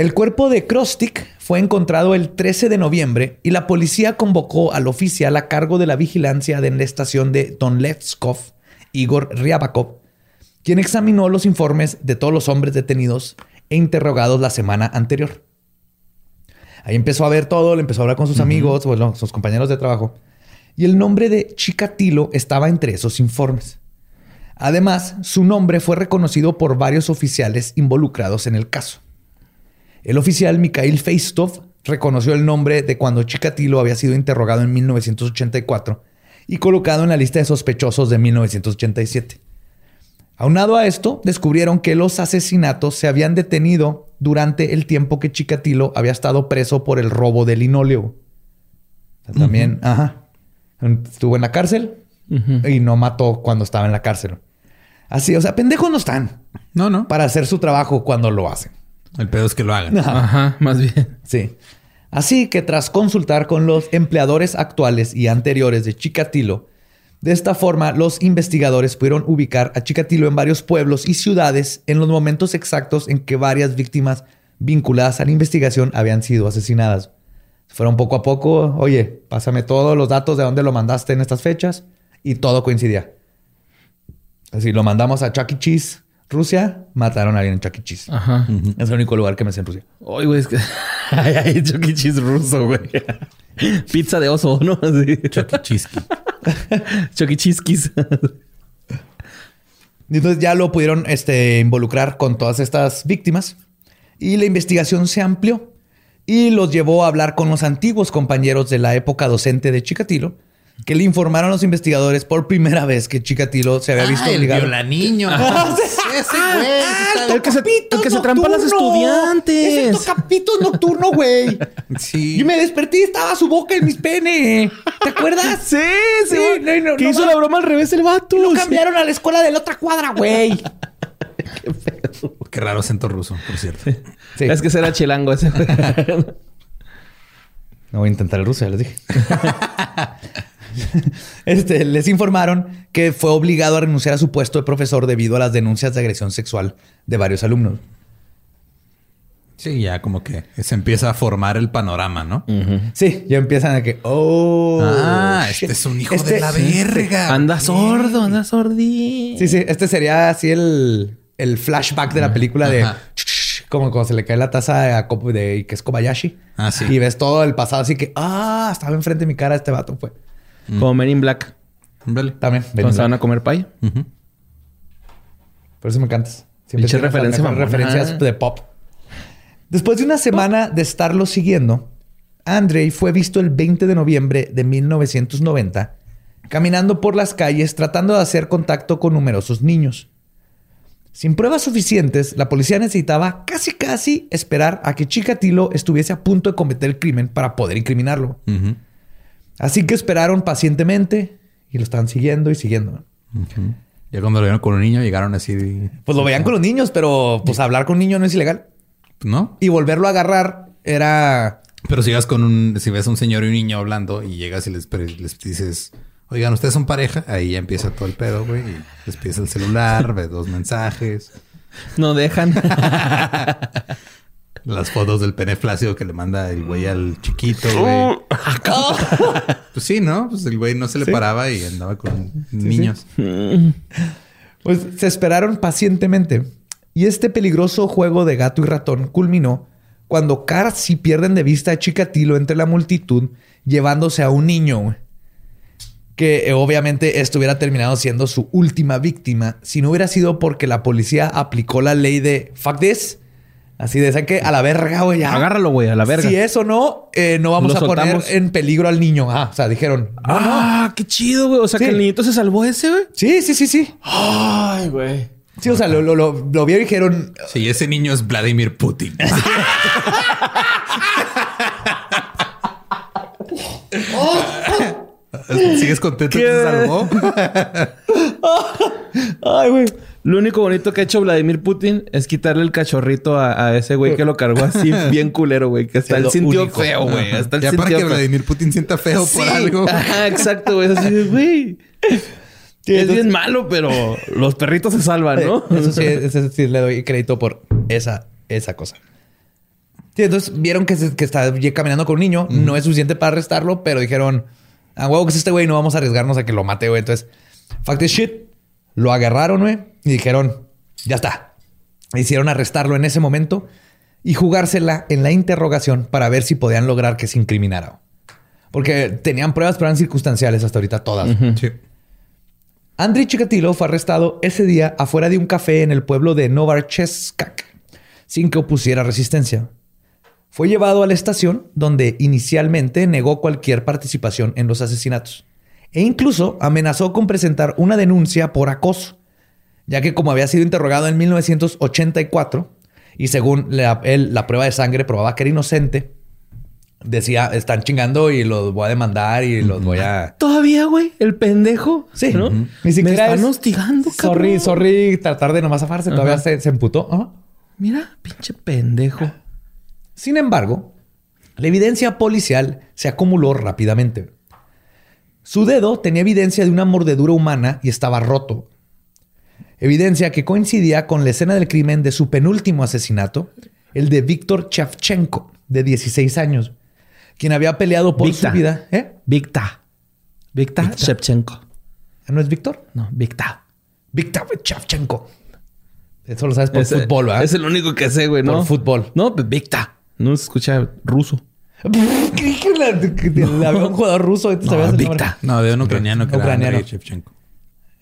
El cuerpo de Krostik fue encontrado el 13 de noviembre y la policía convocó al oficial a cargo de la vigilancia de la estación de Donlevskov, Igor Ryabakov, quien examinó los informes de todos los hombres detenidos e interrogados la semana anterior. Ahí empezó a ver todo, le empezó a hablar con sus amigos, bueno, sus compañeros de trabajo, y el nombre de Chikatilo estaba entre esos informes. Además, su nombre fue reconocido por varios oficiales involucrados en el caso. El oficial Mikhail Feistov reconoció el nombre de cuando Chikatilo había sido interrogado en 1984 y colocado en la lista de sospechosos de 1987. Aunado a esto, descubrieron que los asesinatos se habían detenido durante el tiempo que Chikatilo había estado preso por el robo de linóleo. También, ajá. Estuvo en la cárcel y no mató cuando estaba en la cárcel. Así, o sea, pendejos no están No, no. para hacer su trabajo cuando lo hacen. El pedo es que lo hagan. Ajá, más bien. Sí. Así que tras consultar con los empleadores actuales y anteriores de Chikatilo, de esta forma los investigadores pudieron ubicar a Chikatilo en varios pueblos y ciudades en los momentos exactos en que varias víctimas vinculadas a la investigación habían sido asesinadas. Fueron poco a poco, oye, pásame todos los datos de dónde lo mandaste en estas fechas y todo coincidía. Así lo mandamos a Chuck E. Cheese, Rusia, mataron a alguien en Chuck E. Cheese. Ajá. Es el único lugar que me sé en Rusia. Ay, güey, es que. Ay, ay, Chuck E. Cheese ruso, güey. Pizza de oso, ¿no? Así. Chucky E. Cheese kiss. Y entonces ya lo pudieron este, involucrar con todas estas víctimas y la investigación se amplió y los llevó a hablar con los antiguos compañeros de la época docente de Chikatilo, que le informaron a los investigadores por primera vez que Chikatilo se había visto Ah, el obligado. violaniño. Ah, Ese güey. el el que se- el que se trampa a las estudiantes. Es el tocapitos nocturno, güey. Sí. Y me desperté y estaba su boca en mis pene. ¿Te acuerdas? Sí, sí. Sí, güey. no, no, que no hizo la broma al revés el vato. Lo Sí. cambiaron a la escuela de la otra cuadra, güey. Qué raro acento ruso, por cierto. Sí. Es que será chilango ese. No voy a intentar el ruso, ya les dije. este, les informaron que fue obligado a renunciar a su puesto de profesor debido a las denuncias de agresión sexual de varios alumnos. Sí, ya como que se empieza a formar el panorama, ¿no? Sí, ya empiezan a que, oh, ah, shit. este es un hijo Este- de la verga. anda sordo, anda sordí. Sí, sí, este sería así el, el flashback de la película de como cuando se le cae la taza a Ko- de que es Kobayashi. Ah, sí. Y ves todo el pasado así que, ah, estaba enfrente de mi cara este vato, Como Men in Black. Vale. También. Cuando se van a comer pay. Por eso me encantas. Las referencia referencias de pop. Después de una semana de estarlo siguiendo, Andrei fue visto el 20 de noviembre de 1990 caminando por las calles tratando de hacer contacto con numerosos niños. Sin pruebas suficientes, la policía necesitaba casi casi esperar a que Chikatilo estuviese a punto de cometer el crimen para poder incriminarlo. Ujú. Así que esperaron pacientemente y lo estaban siguiendo y siguiendo. Ya cuando lo vieron con un niño llegaron así de... Pues lo veían con los niños, pero pues hablar con un niño no es ilegal. ¿No? Y volverlo a agarrar era... Pero si vas con un... Si ves a un señor y un niño hablando y llegas y les, les dices... Oigan, ¿ustedes son pareja? Ahí ya empieza todo el pedo, güey. Y les pides el celular, ves dos mensajes. No dejan. Las fotos del pene flácido que le manda el güey al chiquito, güey. Pues sí, ¿no? Pues el güey no se le Sí. paraba y andaba con niños. Pues se esperaron pacientemente. Y este peligroso juego de gato y ratón culminó cuando casi pierden de vista a Chikatilo entre la multitud llevándose a un niño. güey. Que eh, obviamente esto hubiera terminado siendo su última víctima si no hubiera sido porque la policía aplicó la ley de fuck this. Así de, ¿saben qué? A la verga, güey. ya. Agárralo, güey, a la verga. Si eso no, eh, no vamos Lo a poner en peligro al niño. Ah, o sea, dijeron, no, no. ah, qué chido, güey. O sea, Sí. que el niñito se salvó ese, güey. Sí, sí, sí, sí. Ay, güey. Sí, o sea, lo, lo, lo, lo vieron y dijeron, Sí, ese niño es Vladimir Putin. ¿Sigues contento que se salvó? Lo único bonito que ha hecho Vladimir Putin es quitarle el cachorrito a, a ese güey que lo cargó así bien culero, güey. Que hasta él sintió único. feo, güey. Hasta Ya para que. Vladimir Putin sienta feo por Sí. algo. Ajá, exacto, güey. Es así de, güey. es bien malo, pero los perritos se salvan, ¿no? Eso sí, eso sí le doy crédito por esa, esa cosa. Sí, entonces vieron que, se- que está caminando con un niño. No es suficiente para arrestarlo, pero dijeron, a huevo que es este güey, no vamos a arriesgarnos a que lo mate, güey. Entonces, fact is shit, lo agarraron, güey, y dijeron, ya está. Hicieron arrestarlo en ese momento y jugársela en la interrogación para ver si podían lograr que se incriminara. Porque tenían pruebas, pero eran circunstanciales hasta ahorita todas. Sí. Andriy Chikatilo fue arrestado ese día afuera de un café en el pueblo de Novarcheskak, sin que opusiera resistencia. Fue llevado a la estación, donde inicialmente negó cualquier participación en los asesinatos, e incluso amenazó con presentar una denuncia por acoso, ya que como había sido interrogado en 1984, y según la, él, la prueba de sangre probaba que era inocente, decía, están chingando y los voy a demandar y los voy a... Todavía, güey, el pendejo. Sí. ¿no? Ujú. Me están es- hostigando, Sorry, cabrón. sorry, tratar de nomás zafarse. Todavía Ajá. se, se emputó. Mira, pinche pendejo. Sin embargo, la evidencia policial se acumuló rápidamente. Su dedo tenía evidencia de una mordedura humana y estaba roto. Evidencia que coincidía con la escena del crimen de su penúltimo asesinato, el de Víctor Chavchenko, de 16 años, quien había peleado por Victa. su vida. ¿Eh? Victa. Victa Shevchenko. ¿No es Víctor? No, Victa. Víctor Chavchenko. Eso lo sabes por Ese- fútbol, ¿verdad? Es el único que sé, güey, ¿no? Por fútbol. No, pues Victa. No se escucha ruso. Creí que la- había un jugador ruso. ¿te sabías el nombre? Victa. No, de un ucraniano que Ucraniano. era Shevchenko.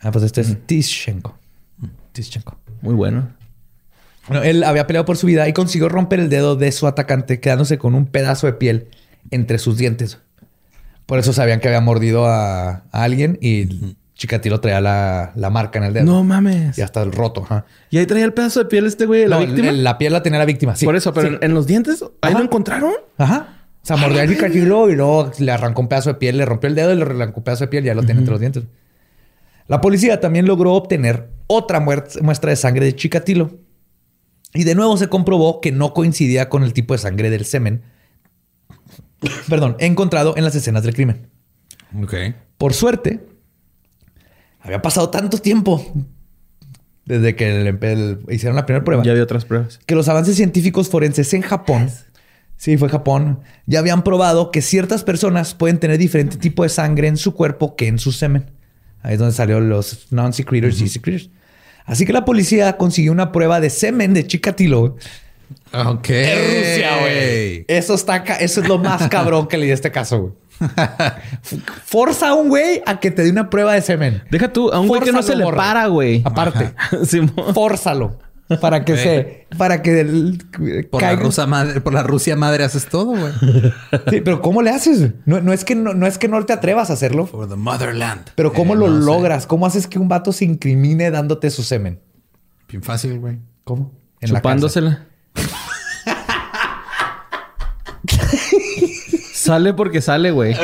Ah, pues este es Tischenko. Tischenko. Muy bueno. Bueno, él había peleado por su vida y consiguió romper el dedo de su atacante, quedándose con un pedazo de piel entre sus dientes. Por eso sabían que había mordido a, a alguien y Chikatilo traía la, la marca en el dedo. No mames. Y hasta el roto. ajá. Y ahí traía el pedazo de piel este güey, la No, víctima. el- La piel la tenía la víctima. sí. Por eso, pero Sí. en, los dientes, ahí Ajá. lo encontraron. Ajá. O sea, mordió a Chikatilo y luego le arrancó un pedazo de piel, le rompió el dedo y le arrancó un pedazo de piel y ya lo tiene entre los dientes. La policía también logró obtener otra muestra de sangre de Chikatilo. Y de nuevo se comprobó que no coincidía con el tipo de sangre del semen, perdón, encontrado en las escenas del crimen. Ok. Por suerte, había pasado tanto tiempo desde que el- el- hicieron la primera prueba Ya había otras pruebas. que los avances científicos forenses en Japón, sí, fue Japón, ya habían probado que ciertas personas pueden tener diferente tipo de sangre en su cuerpo que en su semen. Ahí es donde salieron los non-secretors y secretors. Así que la policía consiguió una prueba de semen de Chikatilo Ok. en Rusia, güey. Eso está eso es lo más cabrón que leí este caso, güey. Forza a un güey a que te dé una prueba de semen. Deja tú, a un güey que no se le para, güey. Aparte, fórzalo para que se para que el- Por la, rusa madre, por la Rusia madre haces todo, güey. Sí, pero ¿cómo le haces? No, no es que no, no es que no te atrevas a hacerlo, For the motherland. pero ¿cómo Eh, lo no sé. logras? ¿Cómo haces que un vato se incrimine dándote su semen? Bien fácil, güey. ¿Cómo? En la Chupándosela. sale porque sale, güey.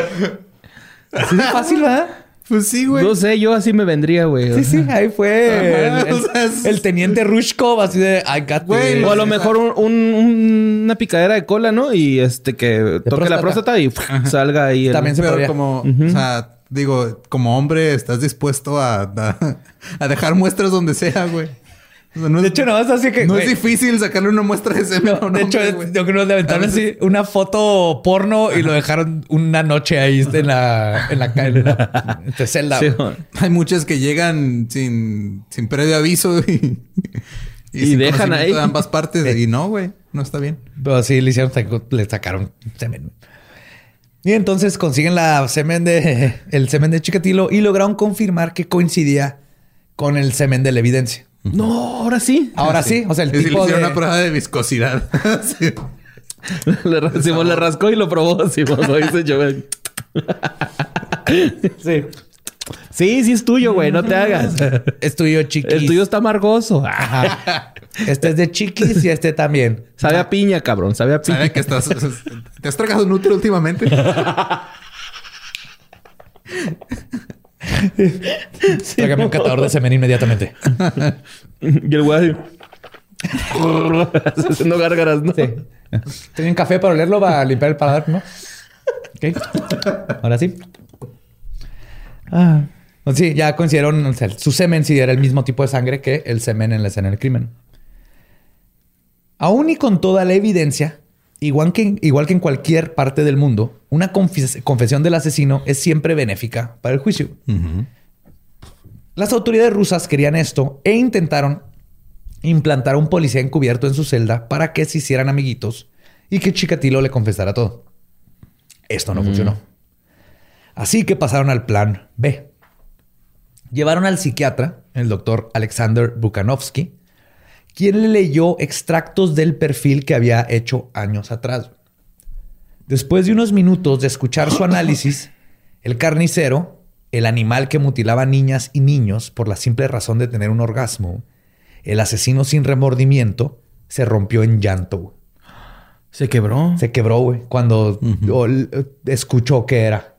Así de fácil, ¿verdad? Pues sí, güey. No sé, yo así me vendría, güey. Sí, sí, ahí fue Ajá, el, el- o sea, es- el teniente Rushkov, así de I got Güey, this". O a lo mejor un- un- una picadera de cola, ¿no? Y este que toque la próstata. y salga ahí. el- También se podría. como, o sea, digo, como hombre, estás dispuesto a, a, a dejar muestras donde sea, güey. No De es- hecho, nada más así que. no es difícil sacarle una muestra de semen. un de hecho, es- yo creo que le aventaron así una foto porno y lo dejaron una noche ahí en la, en la, en la este, celda. Sí. Hay muchas que llegan sin, sin previo aviso y, Y sin dejan ahí. de ambas partes. Y no, güey, no está bien. Pero sí le hicieron, le sacaron semen. Y entonces consiguen la semen de el semen de Chikatilo y lograron confirmar que coincidía con el semen de la evidencia. No, ahora sí. Ahora sí, o sea, el Es le tipo de una prueba de viscosidad. Sí. Le, Simón le rascó y lo probó. Simón lo dice yo. sí. Sí, sí es tuyo, güey. No te hagas. Es tuyo, chiquis. El tuyo está amargoso. Ajá. Este es de chiquis y este también. Sabe a piña, cabrón. Sabe a piña. Sabe que estás... ¿Te has tragado un útero últimamente? Sí, un catador de semen inmediatamente. y el güey haciendo gárgaras, ¿no? Sí. ¿Tienen café para olerlo? ¿Va limpiar el paladar? ¿No? Ok. Ahora sí. Ah. Sí, ya coincidieron. O sea, su semen sí era el mismo tipo de sangre que el semen en la escena del crimen. Aún y con toda la evidencia, igual que, igual que en cualquier parte del mundo, una confes- confesión del asesino es siempre benéfica para el juicio. Las autoridades rusas querían esto e intentaron implantar a un policía encubierto en su celda para que se hicieran amiguitos y que Chikatilo le confesara todo. Esto no funcionó. Así que pasaron al plan B. Llevaron al psiquiatra, el doctor Alexander Bukanovsky, quien le leyó extractos del perfil que había hecho años atrás. Después de unos minutos de escuchar su análisis, el carnicero, el animal que mutilaba niñas y niños por la simple razón de tener un orgasmo, el asesino sin remordimiento, se rompió en llanto. Se quebró. Se quebró, güey, cuando escuchó que era.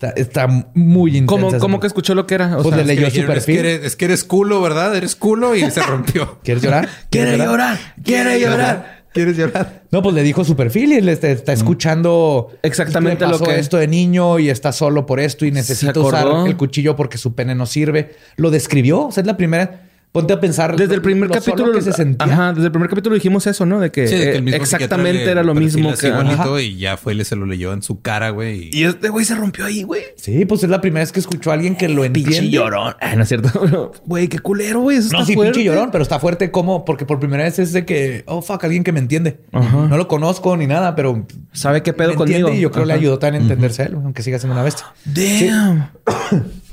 Está, está muy intensa. ¿Cómo, cómo que escuchó lo que era? O Pues sea, le leyó Es que- su es que eres- es que eres culo, ¿verdad? Eres culo y se rompió. ¿Quieres llorar? quiere llorar, quiere llorar. ¿Quieres llorar? No, pues le dijo su perfil y él está, está escuchando Exactamente le lo pasó que- esto de niño y está solo por esto y necesita usar el cuchillo porque su pene no sirve. Lo describió. O sea, es la primera. Ponte a pensar. Desde el primer lo solo capítulo que se sentía. Ajá, desde el primer capítulo dijimos eso, ¿no? De que, Sí, de que eh, el mismo exactamente era le lo mismo que ajá. igualito y ya fue y se lo leyó en su cara, güey. y- Y este güey se rompió ahí, güey. Sí, pues es la primera vez que escuchó a alguien que lo Pinche entiende. llorón. Ah, no es cierto. Güey, qué culero, güey. Eso No, está sí, fuerte. pinche llorón, pero está fuerte como porque por primera vez es de que, oh fuck, alguien que me entiende. No lo conozco ni nada, pero ¿Sabe qué pedo me conmigo? Y yo creo le Ajá. ayudó también a entenderse a él, aunque siga siendo una bestia. Damn.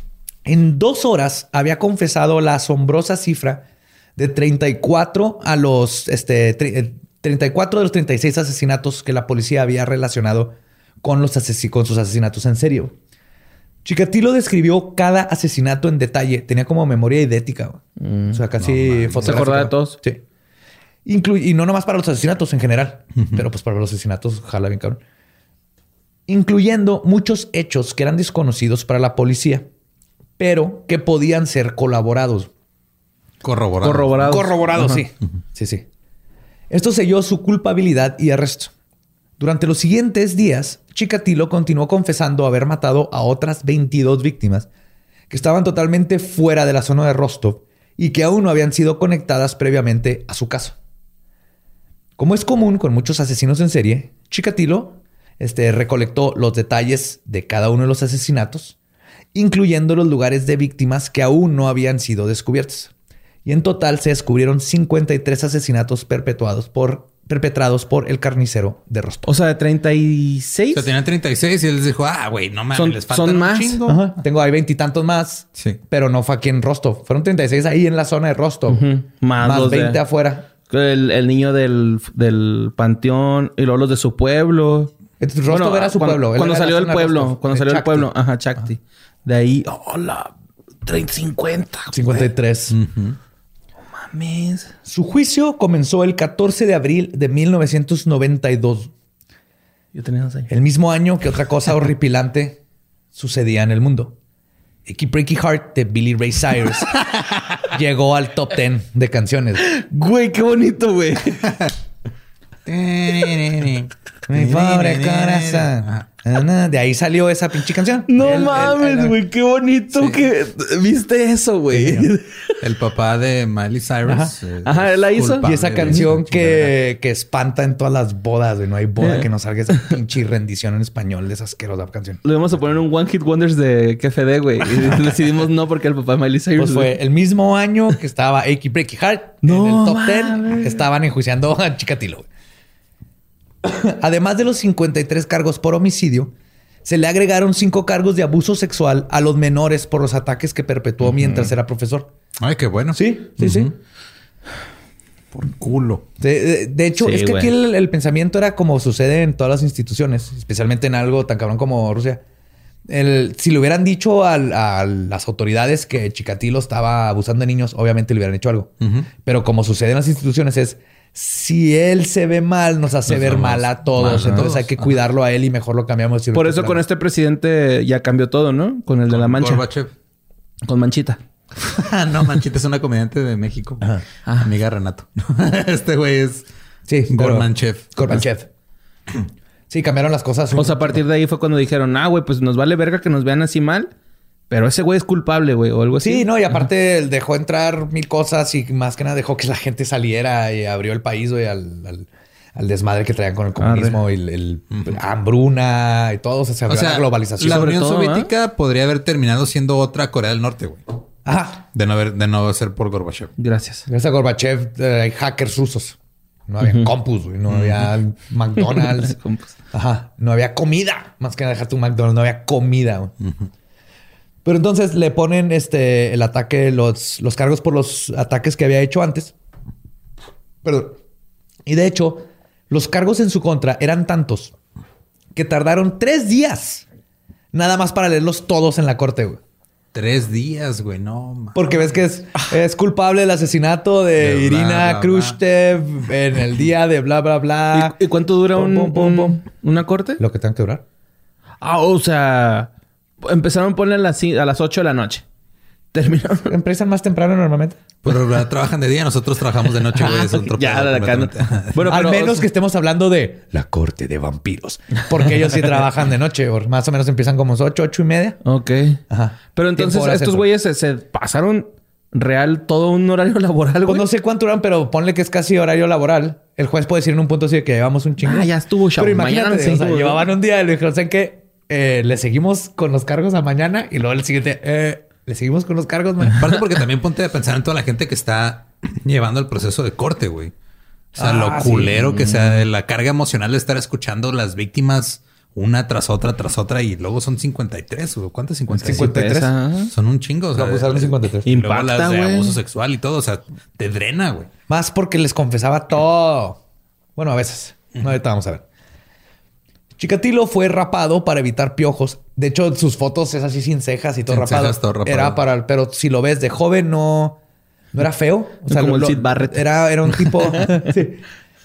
En dos horas había confesado la asombrosa cifra de 34 a los este, tre- eh, 34 de los 36 asesinatos que la policía había relacionado con, los asesi- con sus asesinatos en serio. Chikatilo describió cada asesinato en detalle. Tenía como memoria idética. güey. o sea, casi ¿Se acordaba de todos? Sí. Inclu- y no nomás para los asesinatos en general, pero pues para los asesinatos, jala bien cabrón. Incluyendo muchos hechos que eran desconocidos para la policía, pero que podían ser colaborados. Corroborado. Corroborado. Corroborado, sí. Sí, sí. Esto selló su culpabilidad y arresto. Durante los siguientes días, Chikatilo continuó confesando haber matado a otras 22 víctimas que estaban totalmente fuera de la zona de Rostov y que aún no habían sido conectadas previamente a su caso. Como es común con muchos asesinos en serie, Chikatilo este, recolectó los detalles de cada uno de los asesinatos, incluyendo los lugares de víctimas que aún no habían sido descubiertos. Y en total se descubrieron 53 asesinatos perpetuados por, perpetrados por el carnicero de Rostov. O sea, de 36. O sea, tenían 36 y él les dijo, ah, güey, no mames, Son- les faltan son un más. chingo. Ajá. Tengo ahí veintitantos más, Sí. pero no fue aquí en Rostov. Fueron 36 ahí en la zona de Rostov. Ujú. Más Más, de- 20 afuera. El, el niño del, del panteón y luego los de su pueblo. Rostov era su cuando, pueblo. Él Cuando salió del pueblo. Rostov, Cuando de salió del pueblo. Ajá, Chakti. De ahí, hola, 30, 50. 53. Mames. Su juicio comenzó el 14 de abril de 1992. Yo tenía dos años. El mismo año que otra cosa horripilante sucedía en el mundo. Icky Breaky Heart de Billy Ray Cyrus llegó al top 10 de canciones. Güey, qué bonito, güey. Mi pobre corazón. Ah, De ahí salió esa pinche canción. No El- mames, güey. Qué bonito que viste eso, güey. El papá de Miley Cyrus. Ajá. eh, Ajá, él la es hizo. Y esa canción que, que espanta en todas las bodas, güey. No hay boda Eh. que no salga esa pinche rendición en español de esa asquerosa canción. Le vamos a poner un One Hit Wonders de KFD, güey. Y decidimos no porque el papá de Miley Cyrus. Pues fue el mismo año que estaba Achy Breaky Heart No en el top mames. 10. Estaban enjuiciando a Chikatilo. güey. Además de los 53 cargos por homicidio, se le agregaron cinco cargos de abuso sexual a los menores por los ataques que perpetuó mientras era profesor. Ay, qué bueno. Sí, sí, sí. Por culo. De, de- de hecho, Sí, es que aquí el, el pensamiento era como sucede en todas las instituciones, especialmente en algo tan cabrón como Rusia. El- si le hubieran dicho al- a, las autoridades que Chikatilo estaba abusando de niños, obviamente le hubieran hecho algo. Pero como sucede en las instituciones es, si él se ve mal, nos hace Nos ver mal a todos. mal Entonces todos. hay que Ajá. cuidarlo a él y mejor lo cambiamos. si lo Por eso con este presidente ya cambió todo, ¿no? Con el de la mancha. Gorbachev. Con manchita. no, Manchita es una comediante de México. Ajá. Amiga de Renato. este güey es Sí, Gormanchev. Gorbachev. Sí, cambiaron las cosas. O sea, a partir de ahí fue cuando dijeron, ah, güey, pues nos vale verga que nos vean así mal. Pero ese güey es culpable, güey, o algo así. Sí, no, y aparte él dejó entrar mil cosas y más que nada dejó que la gente saliera y abrió el país, güey, al, al- al desmadre que traían con el comunismo y el, el- hambruna y todo. O sea, se O abrió sea, la globalización. La Unión todo, ¿ah? Soviética podría haber terminado siendo otra Corea del Norte, güey. Ajá. De no, haber, de no ser por Gorbachev. Gracias. Gracias a Gorbachev eh, hay hackers rusos. No había compus, güey. No había McDonald's. Ajá. No había comida. Más que dejar tu McDonald's. No había comida. güey. Pero entonces le ponen este el ataque, los, los cargos por los ataques que había hecho antes. Perdón. Y de hecho, los cargos en su contra eran tantos que tardaron tres días nada más para leerlos todos en la corte, güey. Tres días, güey. No, ma. Porque ves que es, es culpable del asesinato de, Irina bla, bla. Khrushchev en el día de bla, bla, bla. ¿Y, y cuánto dura Pum, un, pum, pum, un- pum. una corte? Lo que tenga que durar. Ah, o sea, empezaron a poner a las, a las 8 de la noche. Terminaron. Empiezan más temprano normalmente. Pero trabajan de día, nosotros trabajamos de noche, güey. Es ya, de acá no- completamente. Bueno, Al pero, menos o sea, que estemos hablando de la corte de vampiros. Porque ellos sí trabajan de noche. o Más o menos empiezan como 8, 8 y media. Ok. Ajá. Pero entonces estos güeyes se, se pasaron real todo un horario laboral, Pues güey. no sé cuánto duran, pero ponle que es casi horario laboral. El juez puede decir en un punto así de que llevamos un chingo. Ah, ya estuvo, chavo. Pero Mañana imagínate, sí, o sea, llevaban un día y le dijeron, ¿saben qué? Eh, le seguimos con los cargos a mañana y luego el siguiente, eh, le seguimos con los cargos mañana. Aparte porque también ponte a pensar en toda la gente que está llevando el proceso de corte, güey. O sea, Ah, lo sí. culero que sea de la carga emocional de estar escuchando las víctimas una tras otra, tras otra y luego son 53 o ¿cuántas? 53. 53. Pesa. Son un chingo. O sea, No, pues, eran 53. Y luego Impacta, las de abuso sexual y todo. O sea, te drena, güey. Más porque les confesaba todo. Bueno, a veces. No, ahorita vamos a ver. Chikatilo fue rapado para evitar piojos. De hecho, sus fotos es así sin cejas y todo Sin rapado. cejas, todo rapado. Era para, pero si lo ves de joven, no, no era feo. O Como lo- el Sid Barrett. Era, era un tipo, sí.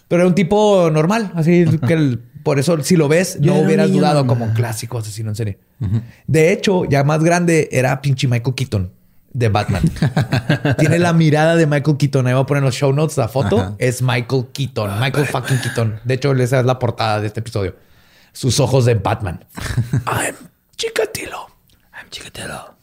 pero era un tipo normal. Así que el- por eso, si lo ves, Yo no hubieras niño dudado como un clásico asesino en serie. De hecho, ya más grande era pinche Michael Keaton de Batman. Tiene la mirada de Michael Keaton. Ahí voy a poner en los show notes la foto. Ajá. Es Michael Keaton. Michael fucking Keaton. De hecho, esa es la portada de este episodio. Sus ojos de Batman. I'm Chikatilo. I'm Chikatilo.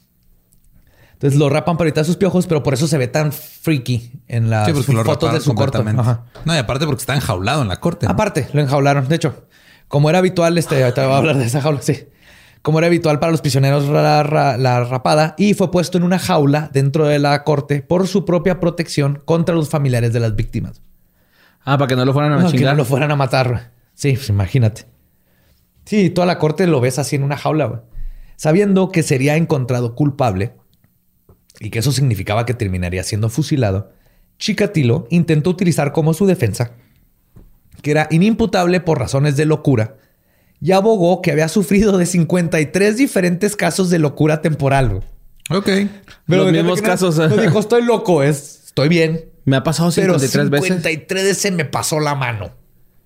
Entonces lo rapan para evitar sus piojos, pero por eso se ve tan freaky en las Sí, fotos de su corto. Ajá. No, y aparte porque está enjaulado en la corte. ¿no? Aparte, lo enjaularon. De hecho, como era habitual, este, ahorita voy a hablar de esa jaula, sí. Como era habitual para los prisioneros la, la- la rapada y fue puesto en una jaula dentro de la corte por su propia protección contra los familiares de las víctimas. Ah, para que no lo fueran a No, que chingar. no lo fueran a matar. Sí, pues imagínate. Sí, toda la corte lo ves así en una jaula, güey. Sabiendo que sería encontrado culpable y que eso significaba que terminaría siendo fusilado, Chikatilo intentó utilizar como su defensa que era inimputable por razones de locura y abogó que había sufrido de 53 diferentes casos de locura temporal. güey. Ok. Los fíjate mismos no- casos. No dijo, estoy loco, es, estoy bien. Me ha pasado Pero 53 veces. 53 se me pasó la mano.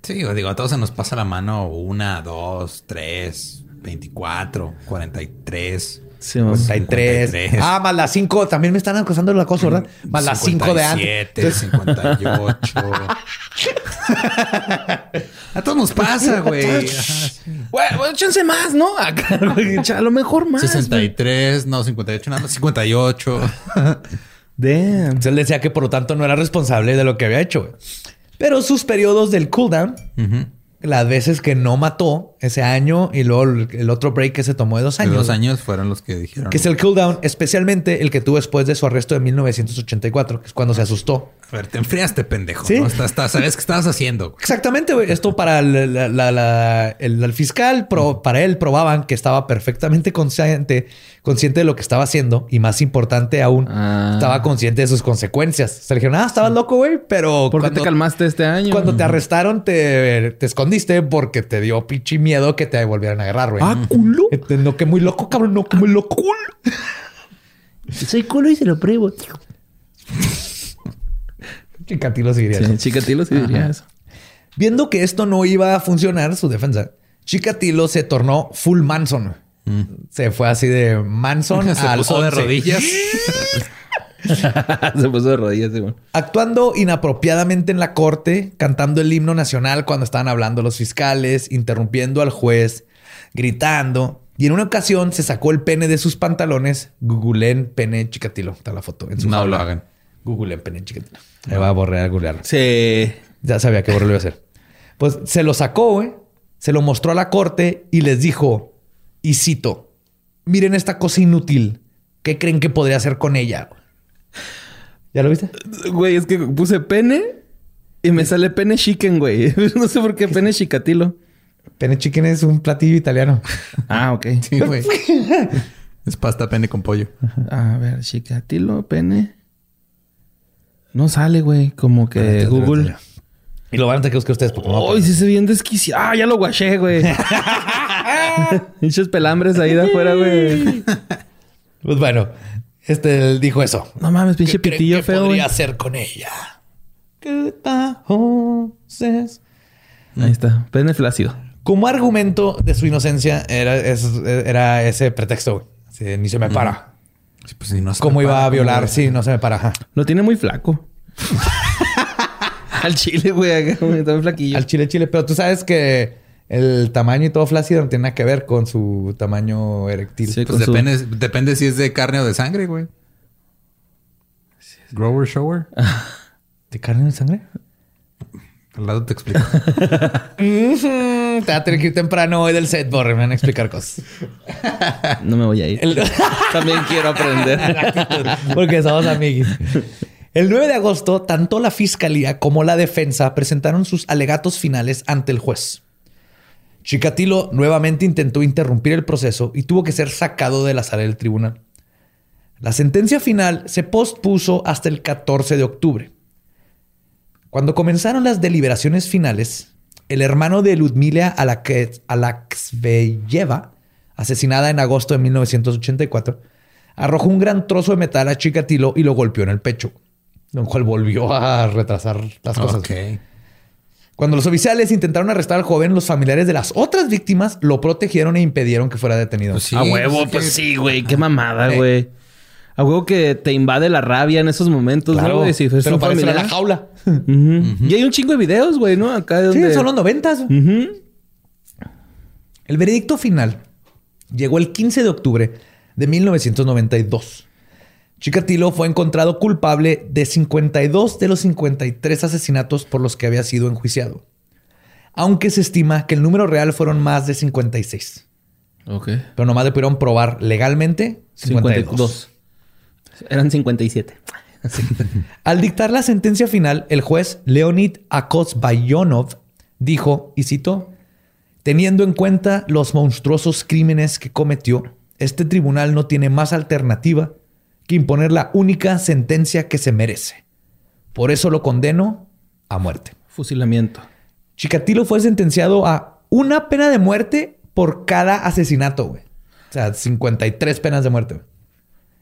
Sí, digo, a todos se nos pasa la mano una, dos, tres, 24, 43. Sí, mamá. 53. 53. Ah, más las 5. También me están acosando la cosa, ¿verdad? Más las 5 de antes. 57, 58. a todos nos pasa, güey. Güey, bueno, échense más, ¿no? A lo mejor más. güey. 63, no, 58, nada más 58. Damn. Entonces él decía que por lo tanto no era responsable de lo que había hecho. güey. Pero sus periodos del cooldown, las veces que no mató ese año y luego el, el otro break que se tomó de dos De años. dos años fueron los que dijeron. Que es el cooldown, especialmente el que tuvo después de su arresto de 1984, que es cuando se asustó. A ver, te enfriaste, pendejo. Sí. ¿no? Sabes qué estabas haciendo. Exactamente, güey. Esto para el, la- la- la- el- el fiscal, pro- para él probaban que estaba perfectamente consciente, consciente de lo que estaba haciendo y más importante aún, Ah. estaba consciente de sus consecuencias. Se le dijeron, ah, estabas loco, güey, pero ¿Por qué cuando, te calmaste este año? cuando te arrestaron te, te escondiste porque te dio pinche miedo que te volvieran a agarrar, güey. Ah, culo. Este, No, que muy loco, cabrón, no, que muy loco. Soy culo y se lo pruebo. Chikatilo seguiría Sí, eso. Chikatilo sí diría eso. Viendo que esto no iba a funcionar, su defensa, Chikatilo se tornó full Manson. Se fue así de Manson Mm. Se al puso de 11. rodillas. Se puso de rodillas, sí. Actuando inapropiadamente en la corte, cantando el himno nacional cuando estaban hablando los fiscales, interrumpiendo al juez, gritando. Y en una ocasión se sacó el pene de sus pantalones. Googleen pene Chikatilo. Está la foto en su No jaula. lo hagan. Googleen pene Chikatilo. Me va a borrar a googlear. Sí. Ya sabía que borró lo iba a hacer. Pues se lo sacó, güey. Se lo mostró a la corte y les dijo, y cito, miren esta cosa inútil. ¿Qué creen que podría hacer con ella? ¿Ya lo viste? Güey, es que puse pene y me sale pene chicken, güey. No sé por qué pene chicatilo. Pene chicken es un platillo italiano. Ah, ok. Sí, güey. es pasta pene con pollo. A ver, chicatilo, pene. No sale, güey. Como que Google. Y lo van a tener que buscar ustedes porque no sí se bien desquiciado. Ah, ya lo guaché, güey. Pinches pelambres ahí de afuera, güey. Pues bueno, este él dijo eso. No mames, pinche ¿Qué creen pitillo que feo, güey. podría hacer con ella? Horses. Ahí está. Pene flácido. Como argumento de su inocencia era, es- era ese pretexto. güey. Así de, ni se me para. Sí, pues, si no se ¿Cómo me iba para, a violar? ¿cómo Sí, no se me para. ajá. Lo tiene muy flaco. Al chile, güey, Está muy flaquillo. Al chile, chile. Pero tú sabes que el tamaño y todo flácido no tiene nada que ver con su tamaño eréctil. Sí. Pues su- depende, depende si es de carne o de sangre, güey. Grower shower. ¿De carne de sangre? Al lado te explico. Te va a tener que ir temprano hoy del set, Borre. Me van a explicar cosas. No me voy a ir. El- También quiero aprender. Porque somos amiguis. El 9 de agosto, tanto la fiscalía como la defensa presentaron sus alegatos finales ante el juez. Chikatilo nuevamente intentó interrumpir el proceso y tuvo que ser sacado de la sala del tribunal. La sentencia final se pospuso hasta el 14 de octubre. Cuando comenzaron las deliberaciones finales, el hermano de Ludmila Alaksveyeva, asesinada en agosto de 1984, arrojó un gran trozo de metal a Chikatilo y lo golpeó en el pecho, lo cual volvió a retrasar las cosas. Cuando los oficiales intentaron arrestar al joven, los familiares de las otras víctimas lo protegieron e impidieron que fuera detenido. Pues sí, a huevo, pues, pues que- sí, güey. Qué mamada, Eh. güey. A huevo que te invade la rabia en esos momentos, Claro, ¿no, güey? Si fuese pero familiar. la jaula. Y hay un chingo de videos, güey, ¿no? Acá de Sí, donde... son los noventas. Ujú. El veredicto final llegó el 15 de octubre de 1992. Chikatilo fue encontrado culpable de 52 de los 53 asesinatos por los que había sido enjuiciado, aunque se estima que el número real fueron más de 56. Ok. Pero nomás le pudieron probar legalmente 52. 52. Eran 57. Al dictar la sentencia final, el juez Leonid Akosbayonov dijo, y cito, teniendo en cuenta los monstruosos crímenes que cometió, este tribunal no tiene más alternativa que imponer la única sentencia que se merece. Por eso lo condeno a muerte. Fusilamiento. Chikatilo fue sentenciado a una pena de muerte por cada asesinato, güey. O sea, 53 penas de muerte. güey.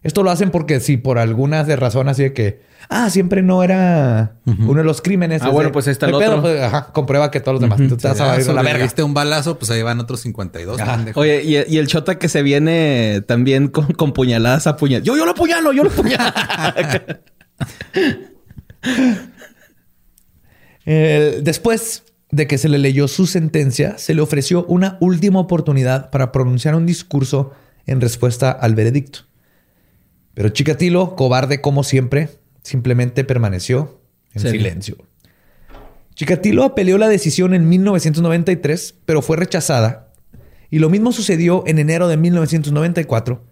Esto lo hacen porque si por alguna de razón así de que, ah, siempre no era uno de los crímenes. Ah, bueno, pues ahí está el otro. pues, ajá, comprueba que todos los demás. Tú te vas a Ya ir a la verga. un balazo, pues ahí van otros 52. Ajá. pendejo. Oye, y, y el chota que se viene también con, con puñaladas a puñal. Yo, yo lo apuñalo, yo lo apuñalo. Eh, después de que se le leyó su sentencia, se le ofreció una última oportunidad para pronunciar un discurso en respuesta al veredicto. Pero Chikatilo, cobarde como siempre, simplemente permaneció en silencio. Chikatilo apeló la decisión en 1993, pero fue rechazada. Y lo mismo sucedió en enero de 1994,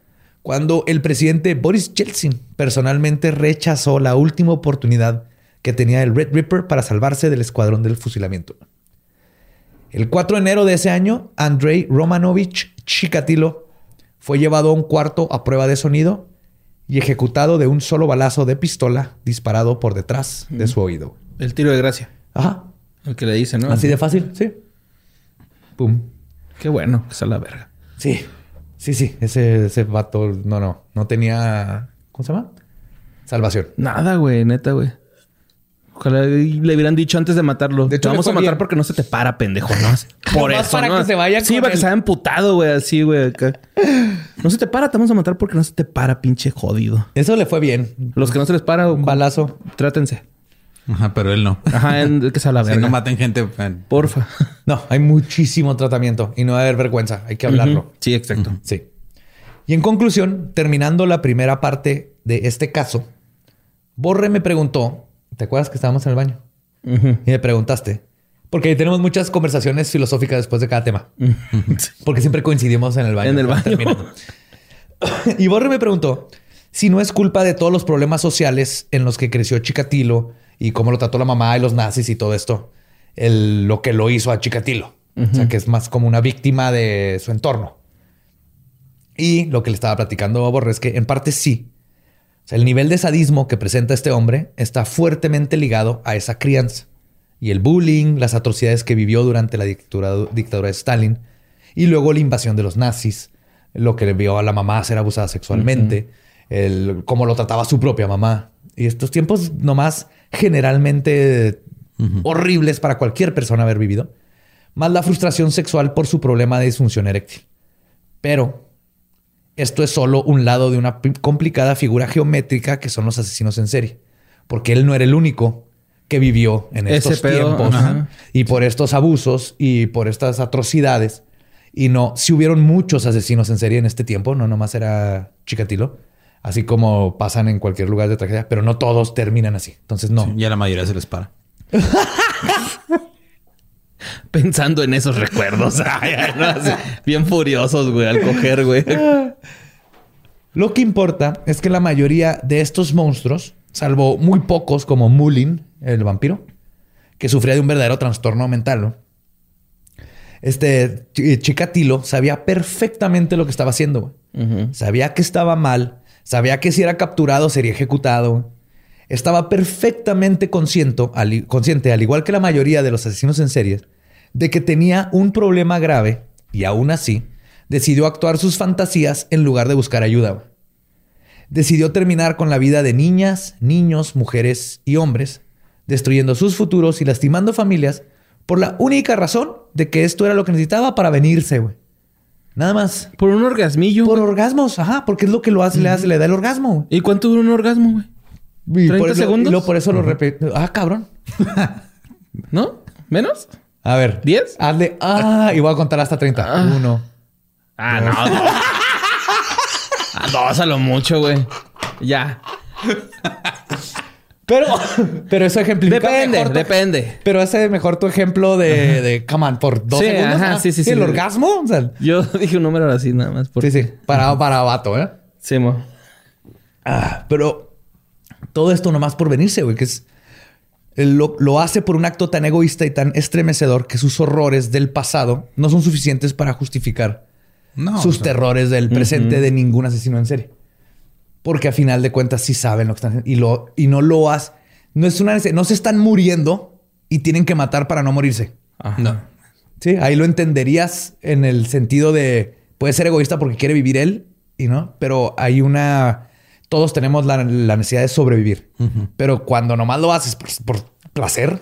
cuando el presidente Boris Yeltsin personalmente rechazó la última oportunidad que tenía el Red Ripper para salvarse del escuadrón del fusilamiento. El 4 de enero de ese año, Andrei Romanovich Chikatilo fue llevado a un cuarto a prueba de sonido y ejecutado de un solo balazo de pistola disparado por detrás de su oído. el tiro de gracia. Ajá. El que le dice, ¿no? Así de fácil, sí. Pum. Qué bueno, que la verga. Sí. Sí, sí. Ese, ese vato, no, no. No tenía. ¿Cómo se llama? Salvación. Nada, güey, neta, güey. Ojalá le hubieran dicho antes de matarlo. De hecho, te vamos a matar bien. porque no se te para, pendejo, ¿no? Por eso, para ¿no? que se vaya Sí, con para que se haya emputado, güey. Así, güey. No se te para, te vamos a matar porque no se te para, pinche jodido. Eso le fue bien. Los que no se les para, Un balazo. trátense. Ajá, pero él no. Ajá, en, que se la Si verga. no maten gente. Porfa. No, hay muchísimo tratamiento y no va a haber vergüenza. Hay que hablarlo. Sí, exacto. Sí. Y en conclusión, terminando la primera parte de este caso, Borre me preguntó, ¿te acuerdas que estábamos en el baño? Y me preguntaste, porque tenemos muchas conversaciones filosóficas después de cada tema, porque siempre coincidimos en el baño. En el baño. y Borre me preguntó si no es culpa de todos los problemas sociales en los que creció Chikatilo y cómo lo trató la mamá y los nazis y todo esto, el- lo que lo hizo a Chikatilo. O sea, que es más como una víctima de su entorno. Y lo que le estaba platicando a Borre es que en parte sí. O sea, el nivel de sadismo que presenta este hombre está fuertemente ligado a esa crianza. Y el bullying, las atrocidades que vivió durante la dictadura, dictadura de Stalin, y luego la invasión de los nazis, lo que le vio a la mamá ser abusada sexualmente, el, cómo lo trataba su propia mamá. Y estos tiempos nomás generalmente horribles para cualquier persona haber vivido, más la frustración sexual por su problema de disfunción eréctil. Pero esto es solo un lado de una complicada figura geométrica que son los asesinos en serie. Porque él no era el único que vivió en Ese estos pedo, tiempos ajá. y por estos abusos y por estas atrocidades. Y no, si hubieron muchos asesinos en serie en este tiempo, no nomás era Chikatilo, así como pasan en cualquier lugar de tragedia, pero no todos terminan así. Entonces, no. Y a la mayoría se les para. Pensando en esos recuerdos. Ay, ay, no, así, bien furiosos, güey, al coger, güey. Lo que importa es que la mayoría de estos monstruos, salvo muy pocos como Mulin, el vampiro, que sufría de un verdadero trastorno mental, ¿no? Este Ch- Chikatilo sabía perfectamente lo que estaba haciendo. güey. Sabía que estaba mal, sabía que si era capturado sería ejecutado. Estaba perfectamente consciente, al, consciente, al igual que la mayoría de los asesinos en series, de que tenía un problema grave y aún así decidió actuar sus fantasías en lugar de buscar ayuda. Decidió terminar con la vida de niñas, niños, mujeres y hombres, destruyendo sus futuros y lastimando familias por la única razón de que esto era lo que necesitaba para venirse, güey. Nada más. Por un orgasmillo. Por güey. orgasmos, ajá, porque es lo que lo hace, le hace, le da el orgasmo. güey. ¿Y cuánto dura un orgasmo, güey? Y 30 por segundos. y luego por eso lo repito. Ah, cabrón. ¿No? ¿Menos? A ver. ¿Diez? Hazle. Ah, y voy a contar hasta 30. Uno. Ah, no. no. Ah, dos a lo mucho, güey. Ya. Pero, pero eso ejemplifica Depende, mejor tu- depende. Pero ese mejor tu ejemplo de, de come on, por dos Sí, segundos. ajá, ah, sí, sí, sí. El orgasmo. O sea, Yo dije un número así nada más. Por... sí, sí. Para, para vato, ¿eh? Sí, mo. Ah, pero todo esto nomás por venirse, güey, que es. Lo, lo hace por un acto tan egoísta y tan estremecedor que sus horrores del pasado no son suficientes para justificar No. sus o sea, terrores del presente de ningún asesino en serie. Porque a final de cuentas sí saben lo que están haciendo y, lo, y no lo hacen. No es una no se están muriendo y tienen que matar para no morirse. Ajá. No. Sí, ahí lo entenderías en el sentido de puede ser egoísta porque quiere vivir él y no, pero hay una. Todos tenemos la, la necesidad de sobrevivir, pero cuando nomás lo haces por, por placer,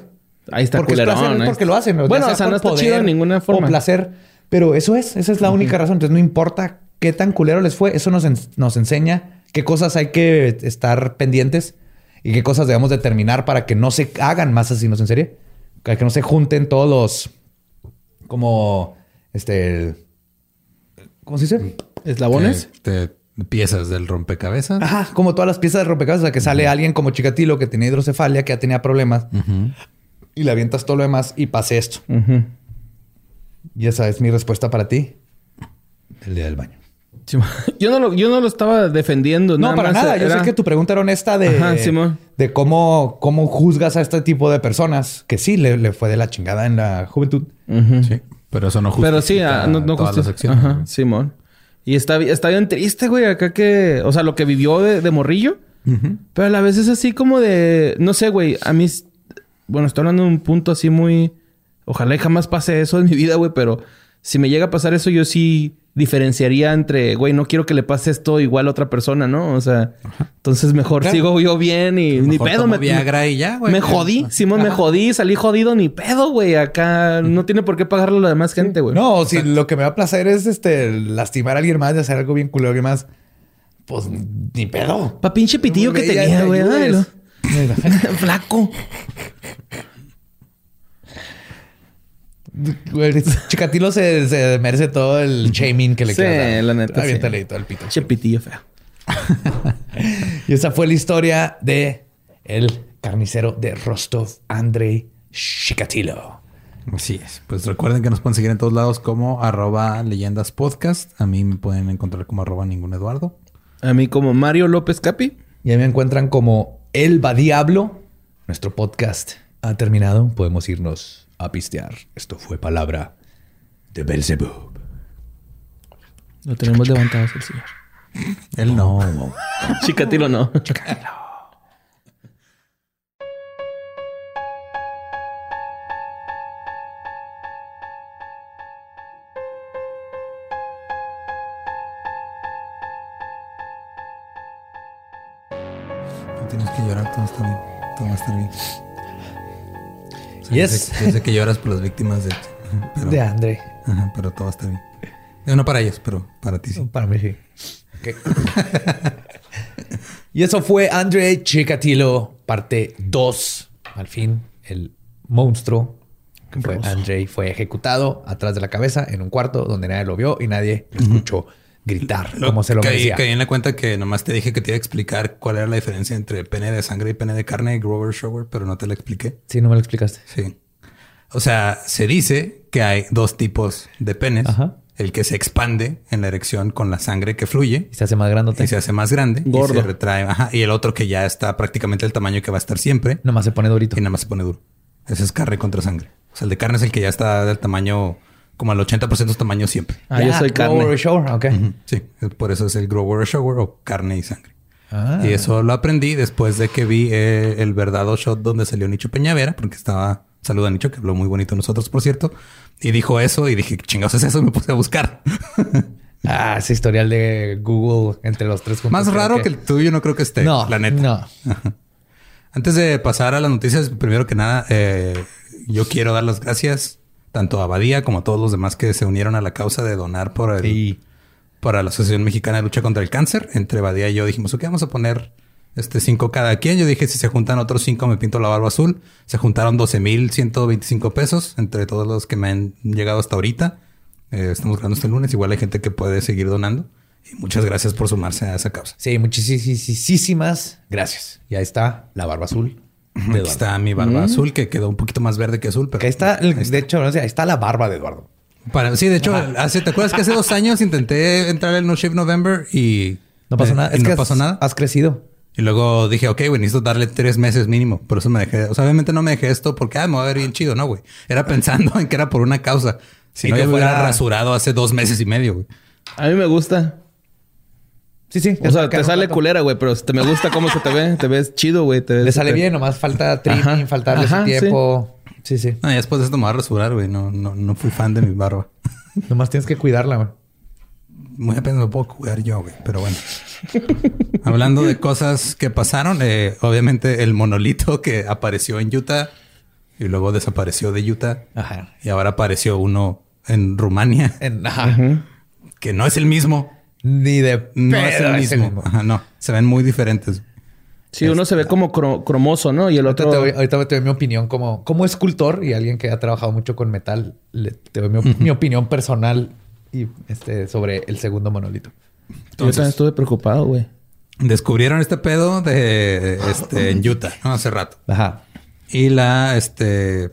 Ahí está porque es culerón. placer, es ¿eh? porque lo hacen. Bueno, o sea, por no está poder chido de ninguna forma. O placer, pero eso es, esa es la única razón. Entonces no importa qué tan culero les fue, eso nos, en- nos enseña qué cosas hay que estar pendientes y qué cosas debemos determinar para que no se hagan más asesinos en serie, para que no se junten todos los como este ¿cómo se dice? ¿Eslabones? te- piezas del rompecabezas. Ajá, como todas las piezas de rompecabezas, o sea, que sale alguien como Chikatilo que tenía hidrocefalia, que ya tenía problemas y le avientas todo lo demás y pase esto. Ujú. Y esa es mi respuesta para ti. El día del baño. Sí, yo, no lo, yo no lo estaba defendiendo. No, para más nada. Yo era- sé que tu pregunta era honesta de, Ajá, de cómo, cómo juzgas a este tipo de personas que sí le, le fue de la chingada en la juventud. Sí. Pero eso no justifica Pero sí, ah, no, no todas las justifica. acciones. Ajá, Simón. Y está, está bien triste, güey, acá que... O sea, lo que vivió de, de morrillo. Pero a la vez es así como de... No sé, güey. A mí... Bueno, estoy hablando de un punto así muy... Ojalá y jamás pase eso en mi vida, güey. Pero si me llega a pasar eso, yo sí diferenciaría entre, güey, no quiero que le pase esto igual a otra persona, ¿no? O sea, entonces mejor Claro. sigo yo bien y ni pedo. Me, Viagra y ya, güey. me jodí, Simón, me jodí, salí jodido, ni pedo, güey. Acá no tiene por qué pagarlo la demás gente, güey. No, si lo que me va a placer es este lastimar a alguien más, de hacer algo bien culero a alguien más, pues ni pedo. Pa' pinche pitillo que tenía, güey. Flaco. Güey, Chikatilo se, se merece todo el shaming que le Sí, quieras dar. la neta, sí. Aviéntale todo el pito. Pinche pitillo feo. Y esa fue la historia de el carnicero de Rostov, Andrei Chikatilo. Así es. Pues recuerden que nos pueden seguir en todos lados como arroba leyendas podcast. A mí me pueden encontrar como arroba ningún Eduardo. A mí como Mario López Capi. Y ahí me encuentran como El Va Diablo. Nuestro podcast ha terminado. Podemos irnos a pistear. Esto fue palabra de Belzebub. Lo tenemos levantados el señor. Él no. Chicatilo no. No tienes que llorar, todo está bien. Todo va a estar bien. Sea, Yes. Yo sé, yo sé que lloras por las víctimas de... Pero, De André. Ajá, pero todo estar bien. No para ellos, pero para ti sí. Para mí sí. Y eso fue Andrei Chikatilo, parte 2. Al fin, el monstruo que fue Andrei fue ejecutado atrás de la cabeza en un cuarto donde nadie lo vio y nadie lo escuchó gritar como se lo caí, merecía. caí en la cuenta que nomás te dije que te iba a explicar cuál era la diferencia entre pene de sangre y pene de carne, Grover Shower, pero no te la expliqué. Sí, no me lo explicaste. Sí. O sea, se dice que hay dos tipos de penes. Ajá. El que se expande en la erección con la sangre que fluye Y se hace más grandote. y se hace más grande Gordo. y se retrae. Ajá. Y el otro que ya está prácticamente el tamaño que va a estar siempre Nomás se pone durito. y nada más se pone duro. Ese es carne contra sangre. O sea, el de carne es el que ya está del tamaño como al 80% de su tamaño siempre. Ah, yo soy Grower carne. Shower, ok. Sí, por eso es el grower shower o carne y sangre. Ah. Y eso lo aprendí después de que vi eh, el verdadero shot donde salió Nicho Peñavera, porque estaba, saluda a Nicho, que habló muy bonito nosotros, por cierto, y dijo eso y dije, ¿qué chingados es eso? Y me puse a buscar. Ah, ese historial de Google entre los tres juntos. Más raro que... el tuyo no creo que esté, No, la neta. no. Antes de pasar a las noticias, primero que nada, eh, yo quiero dar las gracias tanto a Badía como a todos los demás que se unieron a la causa de donar por el, Sí. para la Asociación Mexicana de Lucha contra el Cáncer. Entre Badía y yo dijimos, ok, vamos a poner este cinco cada quien. Yo dije, si se juntan otros cinco, me pinto la barba azul. Se juntaron 12,125 pesos entre todos los que me han llegado hasta ahorita. Eh, estamos grabando este lunes. Igual hay gente que puede seguir donando. Y muchas gracias por sumarse a esa causa. Sí, muchísimas gracias. Y ahí está la barba azul. Aquí Eduardo. está mi barba azul, que quedó un poquito más verde que azul. Pero ahí está, el- de hecho, no sé, ahí está la barba de Eduardo. Para- sí, de hecho, hace, ¿te acuerdas que hace dos años intenté entrar en No Shave November y No pasó nada. Es no que pasó has, nada. has crecido. Y luego dije, ok, güey, necesito darle tres meses mínimo. Por eso me dejé. O sea, obviamente no me dejé esto porque ah, me va a ver bien chido, no, güey. Era pensando en que era por una causa. Si Y no, que yo me hubiera fuera- rasurado hace dos meses y medio, güey. A mí me gusta. Sí, sí. O sea, te sale culera, güey, pero te me gusta cómo se te ve. Te ves chido, güey. te ves Le sale bien, nomás falta trimming, Ajá. falta darle Ajá, su tiempo. Sí, sí. No, y después de esto me voy a rasurar, güey. No, no, no fui fan de mi barba. Nomás tienes que cuidarla, güey. Muy apenas me puedo cuidar yo, güey. Pero bueno. Hablando de cosas que pasaron, eh, obviamente el monolito que apareció en Utah y luego desapareció de Utah Ajá. y ahora apareció uno en Rumania En- ajá. que no es el mismo. Ni de No es el mismo. Ajá, no. Se ven muy diferentes. Sí, uno se ve como cro- cromoso, ¿no? Y el Ahorita otro... te, doy, ahorita te doy mi opinión como, como escultor y alguien que ha trabajado mucho con metal. le- te doy mi, mi opinión personal y este sobre el segundo monolito. Yo también Entonces, estuve preocupado, güey. descubrieron este pedo de este en Utah, ¿no? Hace rato. Ajá. Y la este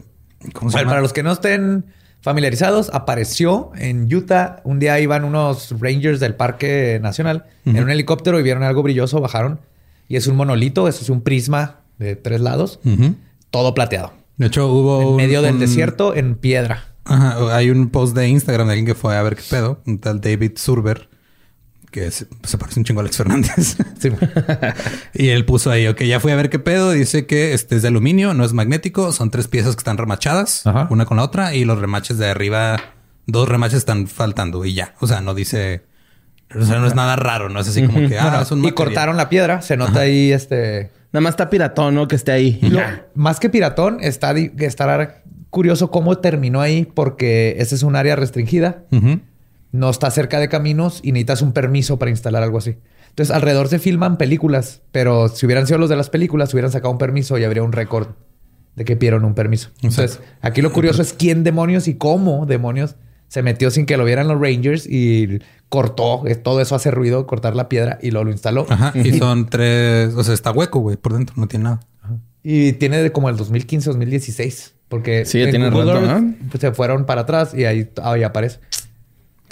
¿cómo se Bueno, llama? para los que no estén familiarizados, apareció en Utah. Un día iban unos rangers del Parque Nacional en un helicóptero y vieron algo brilloso, bajaron. Y es un monolito, eso es un prisma de tres lados, todo plateado. De hecho, hubo En un- medio del un- desierto, en piedra. Ajá, hay un post de Instagram de alguien que fue a ver qué pedo, un tal David Surber, que se, se parece un chingo a Alex Fernández. Sí. y él puso ahí, ok, ya fui a ver qué pedo. Dice que este es de aluminio, no es magnético. Son tres piezas que están remachadas, Ajá. una con la otra, y los remaches de arriba dos remaches están faltando y ya. O sea, no dice. O sea, no es nada raro, no es así como que. Ah, es un y material. cortaron la piedra. Se nota ahí este. Nada más está piratón, ¿no? Que esté ahí. Lo- más que piratón, está di- estará curioso cómo terminó ahí, porque ese es un área restringida. Ujú. No está cerca de caminos y necesitas un permiso para instalar algo así. Entonces, alrededor se filman películas, pero si hubieran sido los de las películas, hubieran sacado un permiso y habría un récord de que pidieron un permiso. Entonces, aquí lo curioso es quién demonios y cómo demonios se metió sin que lo vieran los Rangers y cortó. eh, Todo eso hace ruido, cortar la piedra y luego lo instaló. Ajá. Y son tres. O sea, está hueco, güey, por dentro, no tiene nada. Y tiene de como el 2015, 2016. Porque Sí, ya en tiene Google rato, ¿no? pues, se fueron para atrás y ahí, ahí aparece.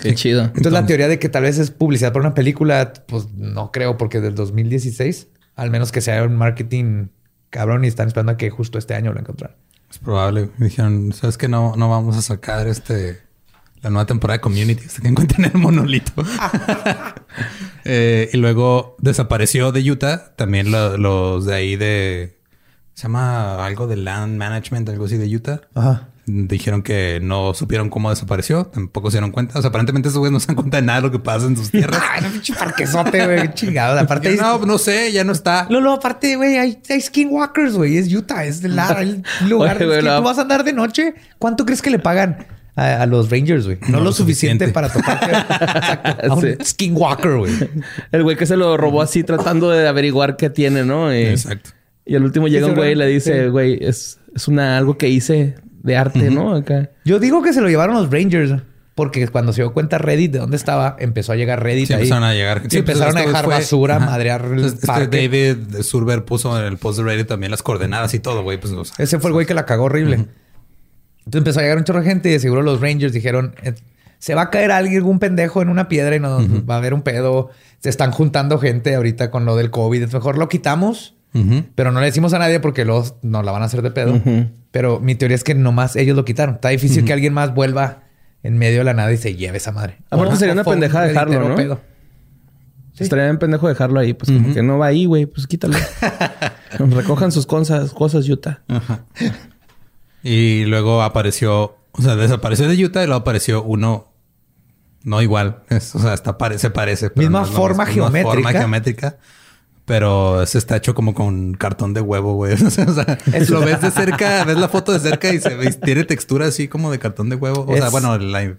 Qué chido. Entonces, la teoría de que tal vez es publicidad para una película, pues no creo, porque del 2016, al menos que sea un marketing cabrón y están esperando a que justo este año lo encontraran. Es probable. Me dijeron, ¿sabes que No, no vamos a sacar este la nueva temporada de Community hasta que encuentren el monolito. Eh, y luego desapareció de Utah. También lo- los de ahí de... Se llama algo de Land Management, algo así de Utah. Ajá. Dijeron que no supieron cómo desapareció. Tampoco se dieron cuenta. O sea, aparentemente esos güeyes no se dan cuenta de nada de lo que pasa en sus tierras. Ay, no, pinche parquesote, güey. Chingado. Aparte, no, no sé, ya no está. Lolo, aparte, güey, hay, hay skinwalkers, güey. Es Utah, es el, el lugar. Oye, güey, es que la- tú vas a andar de noche. ¿Cuánto crees que le pagan a, a los Rangers, güey? No, No lo suficiente, suficiente. para tocar Exacto, a un Sí. skinwalker, güey. El güey que se lo robó así tratando de averiguar qué tiene, ¿no? Y, Exacto. y al último llega un güey y le dice, Sí. güey, es, es una algo que hice de arte, ¿no? Acá. Yo digo que se lo llevaron los Rangers. Porque cuando se dio cuenta Reddit de dónde estaba, empezó a llegar Reddit Sí, ahí. empezaron a llegar. Sí, empezaron a dejar fue- basura, Ajá. madrear el Este parque. David Surber puso en el post de Reddit también las coordenadas y todo, güey. Pues, o sea, Ese fue el güey que la cagó horrible. Entonces empezó a llegar un chorro de gente y de seguro los Rangers dijeron, eh, se va a caer alguien, algún pendejo en una piedra y nos va a haber un pedo. Se están juntando gente ahorita con lo del COVID. Es mejor lo quitamos, pero no le decimos a nadie porque luego nos la van a hacer de pedo. Pero mi teoría es que nomás ellos lo quitaron. Está difícil que alguien más vuelva en medio de la nada y se lleve esa madre. Aparte sería una pendejada dejarlo, ¿no? pedo. Sí. Estaría bien pendejo dejarlo ahí. Pues como que no va ahí, güey. Pues quítalo. Recojan sus cosas, cosas, Utah. Ajá. Y luego apareció, o sea, desapareció de Utah y luego apareció uno no igual. Es- o sea, hasta pare- se parece. Misma no geométrica. forma geométrica. Pero se está hecho como con cartón de huevo, güey. O sea, lo ves de cerca, ves la foto de cerca y se ve, tiene textura así como de cartón de huevo. O sea, bueno, la-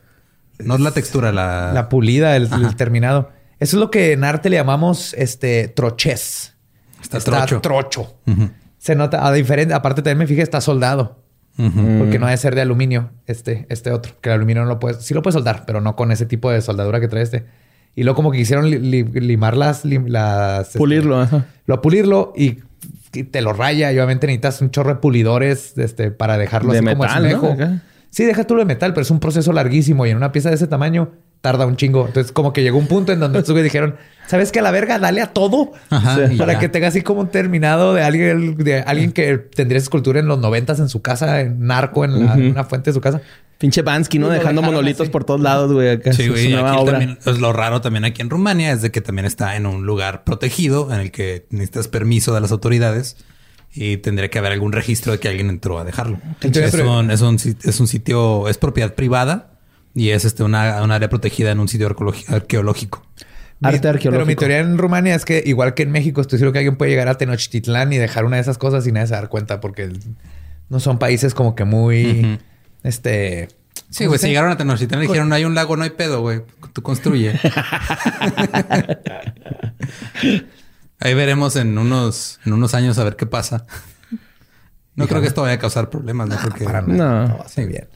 no es la textura, la... La pulida, el, el terminado. Eso es lo que en arte le llamamos este troches. Está trocho. trocho. Ujú. Se nota, a diferente, aparte también me fijé, está soldado. Porque no debe ser de aluminio, este, este otro. Que el aluminio no lo puedes, sí lo puedes soldar, pero no con ese tipo de soldadura que trae este. Y luego como que quisieron li- li- limar las, lim- las este, Pulirlo, ajá. lo pulirlo y, y te lo raya. Y obviamente necesitas un chorro de pulidores este, para dejarlo De así como metal, ¿no? espejo. Acá. Sí, deja tú lo de metal, pero es un proceso larguísimo y en una pieza de ese tamaño tarda un chingo. Entonces, como que llegó un punto en donde estos dijeron, ¿sabes qué? A la verga, dale a todo. Ajá, Para ya. que tenga así como un terminado de alguien, de alguien que tendría escultura en los noventas en su casa, en narco, en, la- en una fuente de su casa. Pinche Bansky, ¿no? Dejando dejaron monolitos así. por todos lados, güey. Acá. Sí, güey. su y nueva aquí obra. también es lo raro también aquí en Rumania es de que también está en un lugar protegido en el que necesitas permiso de las autoridades y tendría que haber algún registro de que alguien entró a dejarlo. Entonces, es, un, es, un, es un sitio, es propiedad privada y es este una, un área protegida en un sitio arqueológico. Arte Mi- Pero arqueológico. mi teoría en Rumania es que, igual que en México, estoy seguro que alguien puede llegar a Tenochtitlán y dejar una de esas cosas y nadie se dar cuenta porque no son países como que muy. Este... Sí, ¿cómo güey, se llegaron a Tenochtitlán y dijeron, no hay un lago, no hay pedo, güey. Tú construye. Ahí veremos en unos, en unos años a ver qué pasa. No creo que esto vaya a causar problemas, no creo que... Para nada. No. No, a ser bien.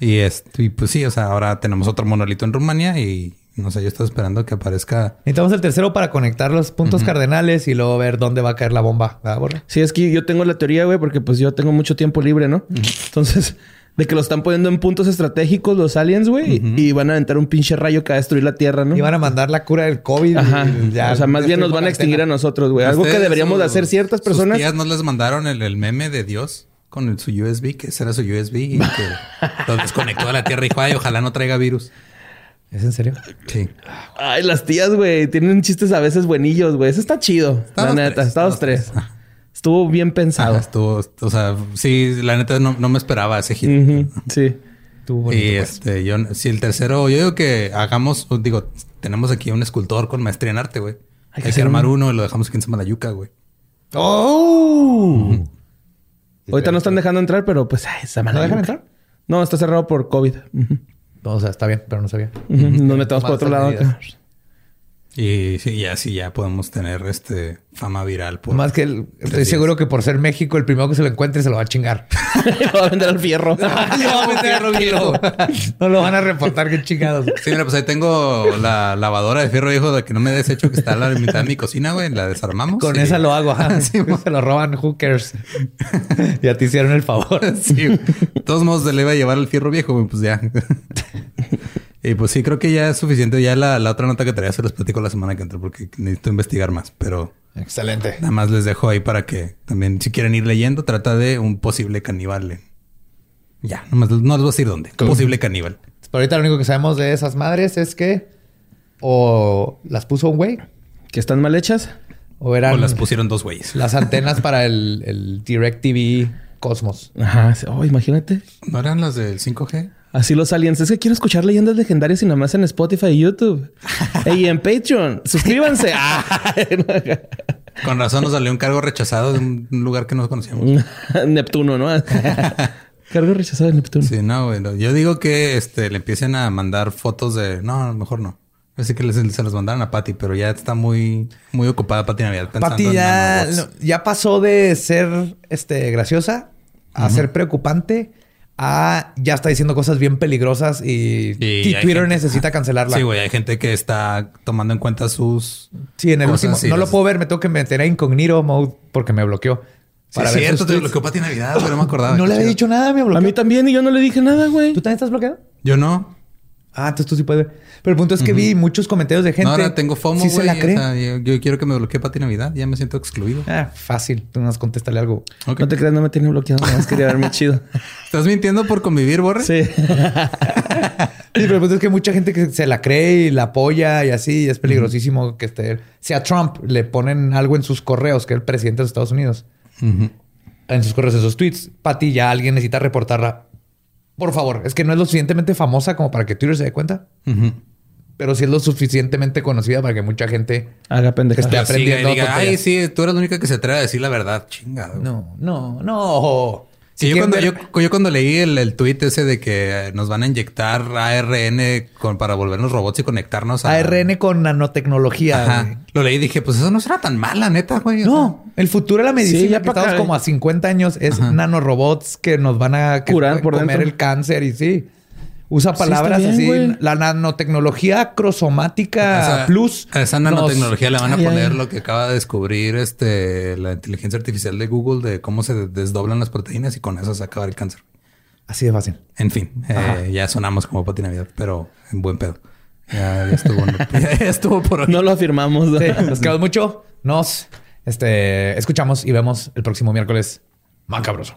Y, este, y pues sí, o sea, ahora tenemos otro monolito en Rumania y no sé, yo estoy esperando que aparezca. Necesitamos el tercero para conectar los puntos cardenales y luego ver dónde va a caer la bomba. ¿verdad, Borre? Sí, es que yo tengo la teoría, güey, porque pues yo tengo mucho tiempo libre, ¿no? Entonces, de que lo están poniendo en puntos estratégicos los aliens, güey, y van a aventar un pinche rayo que va a destruir la Tierra, ¿no? Y van a mandar la cura del COVID. y Ajá. ya o sea, más bien nos van a extinguir a nosotros, güey. Algo que deberíamos de sus- hacer ciertas sus personas. tías no les mandaron el, el meme de Dios con el- su USB, que ese era su USB y que lo desconectó de la Tierra y ay, ojalá no traiga virus. ¿Es en serio? Sí. Ay, las tías, güey, tienen chistes a veces buenillos, güey. Eso está chido. Estados la neta, tres, Estados estados tres. Estuvo bien Ajá, pensado. estuvo, o sea, sí, la neta no, no me esperaba ese hit. Ujú, Sí. y este, yo, si el tercero, yo digo que hagamos, digo, tenemos aquí un escultor con maestría en arte, güey. Hay, que, armar uno y lo dejamos aquí en yuca, güey. ¡Oh! Ahorita no están dejando entrar, pero pues esa ¿No dejan entrar? No, está cerrado por COVID. O sea, está bien, pero no sabía. Nos metemos por otro lado acá. Y sí, ya sí, ya podemos tener este fama viral. Por Más que estoy seguro que por ser México, el primero que se lo encuentre se lo va a chingar. lo va a vender al fierro. no, va a vender al fierro No lo van a reportar, qué chingados. Sí, mira, pues ahí tengo la lavadora de fierro viejo de que no me desecho que está a la mitad de mi cocina, güey. La desarmamos. Con esa lo hago, ajá. Sí, se lo roban hookers. ya te hicieron el favor. sí. De todos modos, se le iba a llevar el fierro viejo, güey, pues ya. Y pues sí, creo que ya es suficiente. Ya la, otra nota que traía se los platico la semana que entra porque necesito investigar más. Pero excelente. Nada más les dejo ahí para que también, si quieren ir leyendo, trata de un posible caníbal. Ya, nomás no les voy a decir dónde. Posible caníbal. Pero ahorita lo único que sabemos de esas madres es que o las puso un güey. Que están mal hechas. O eran. O las pusieron dos güeyes. Las antenas para el, el DirecTV Cosmos. Ajá. Oh, imagínate. ¿No eran las del 5G? Así los aliens. Es que quiero escuchar leyendas legendarias y nada más en Spotify y YouTube. y en Patreon. Suscríbanse. Con razón nos salió un cargo rechazado de un lugar que no conocíamos. Neptuno, ¿no? cargo rechazado de Neptuno. Sí, no, bueno. Yo digo que este, le empiecen a mandar fotos de... No, mejor no. Así que se los mandaron a Patty, pero ya está muy, muy ocupada Patty Navidad. Patty ya, ya pasó de ser este, graciosa a ser preocupante Ah, ya está diciendo cosas bien peligrosas y, Twitter necesita cancelarla. Sí, güey, hay gente que está tomando en cuenta sus. Sí, en el último. No lo puedo ver, me tengo que meter a incognito mode porque me bloqueó. Para sí, ver cierto, te bloqueó para ti Navidad, pero no me acordaba. No le había dicho nada, me bloqueó. A mí también y yo no le dije nada, güey. ¿Tú también estás bloqueado? Yo no. Ah, entonces tú sí puedes ver. Pero el punto es que vi muchos comentarios de gente. No, ahora tengo FOMO, güey. la cree? yo, quiero que me bloquee Pati Navidad. Ya me siento excluido. Ah, fácil. Tú nos contéstale algo. No te creas, no me tiene bloqueado. Nada más quería verme chido. ¿Estás mintiendo por convivir, Borre? Sí. sí, pero el punto es que mucha gente que se la cree y la apoya y así. es peligrosísimo que esté... Si a Trump le ponen algo en sus correos, que es el presidente de los Estados Unidos, en sus correos, esos tweets, Pati, ya alguien necesita reportarla por favor, es que no es lo suficientemente famosa como para que Twitter se dé cuenta. Pero sí es lo suficientemente conocida para que mucha gente haga pendejadas. Esté aprendiendo. Diga, ay, sí, tú eres la única que se atreve a decir la verdad. Chingado. No, no, no yo, cuando, yo, cuando, leí el, el tweet ese de que nos van a inyectar ARN con, para volvernos robots y conectarnos a... ARN con nanotecnología. Lo leí y dije, pues eso no será tan mala, neta, güey. No, el futuro de la medicina, que estamos como a 50 años, es nanorobots que nos van a curar por comer el cáncer y sí. Usa palabras así. La nanotecnología crosomática plus. A esa nanotecnología le van a poner lo que acaba de descubrir este la inteligencia artificial de Google de cómo se desdoblan las proteínas y con eso se acaba el cáncer. Así de fácil. En fin, eh, ya sonamos como Pati Navidad, pero en buen pedo. Ya, estuvo, ya, estuvo por hoy. No lo afirmamos. Sí, nos quedamos mucho. Nos este, escuchamos y vemos el próximo miércoles. Macabroso.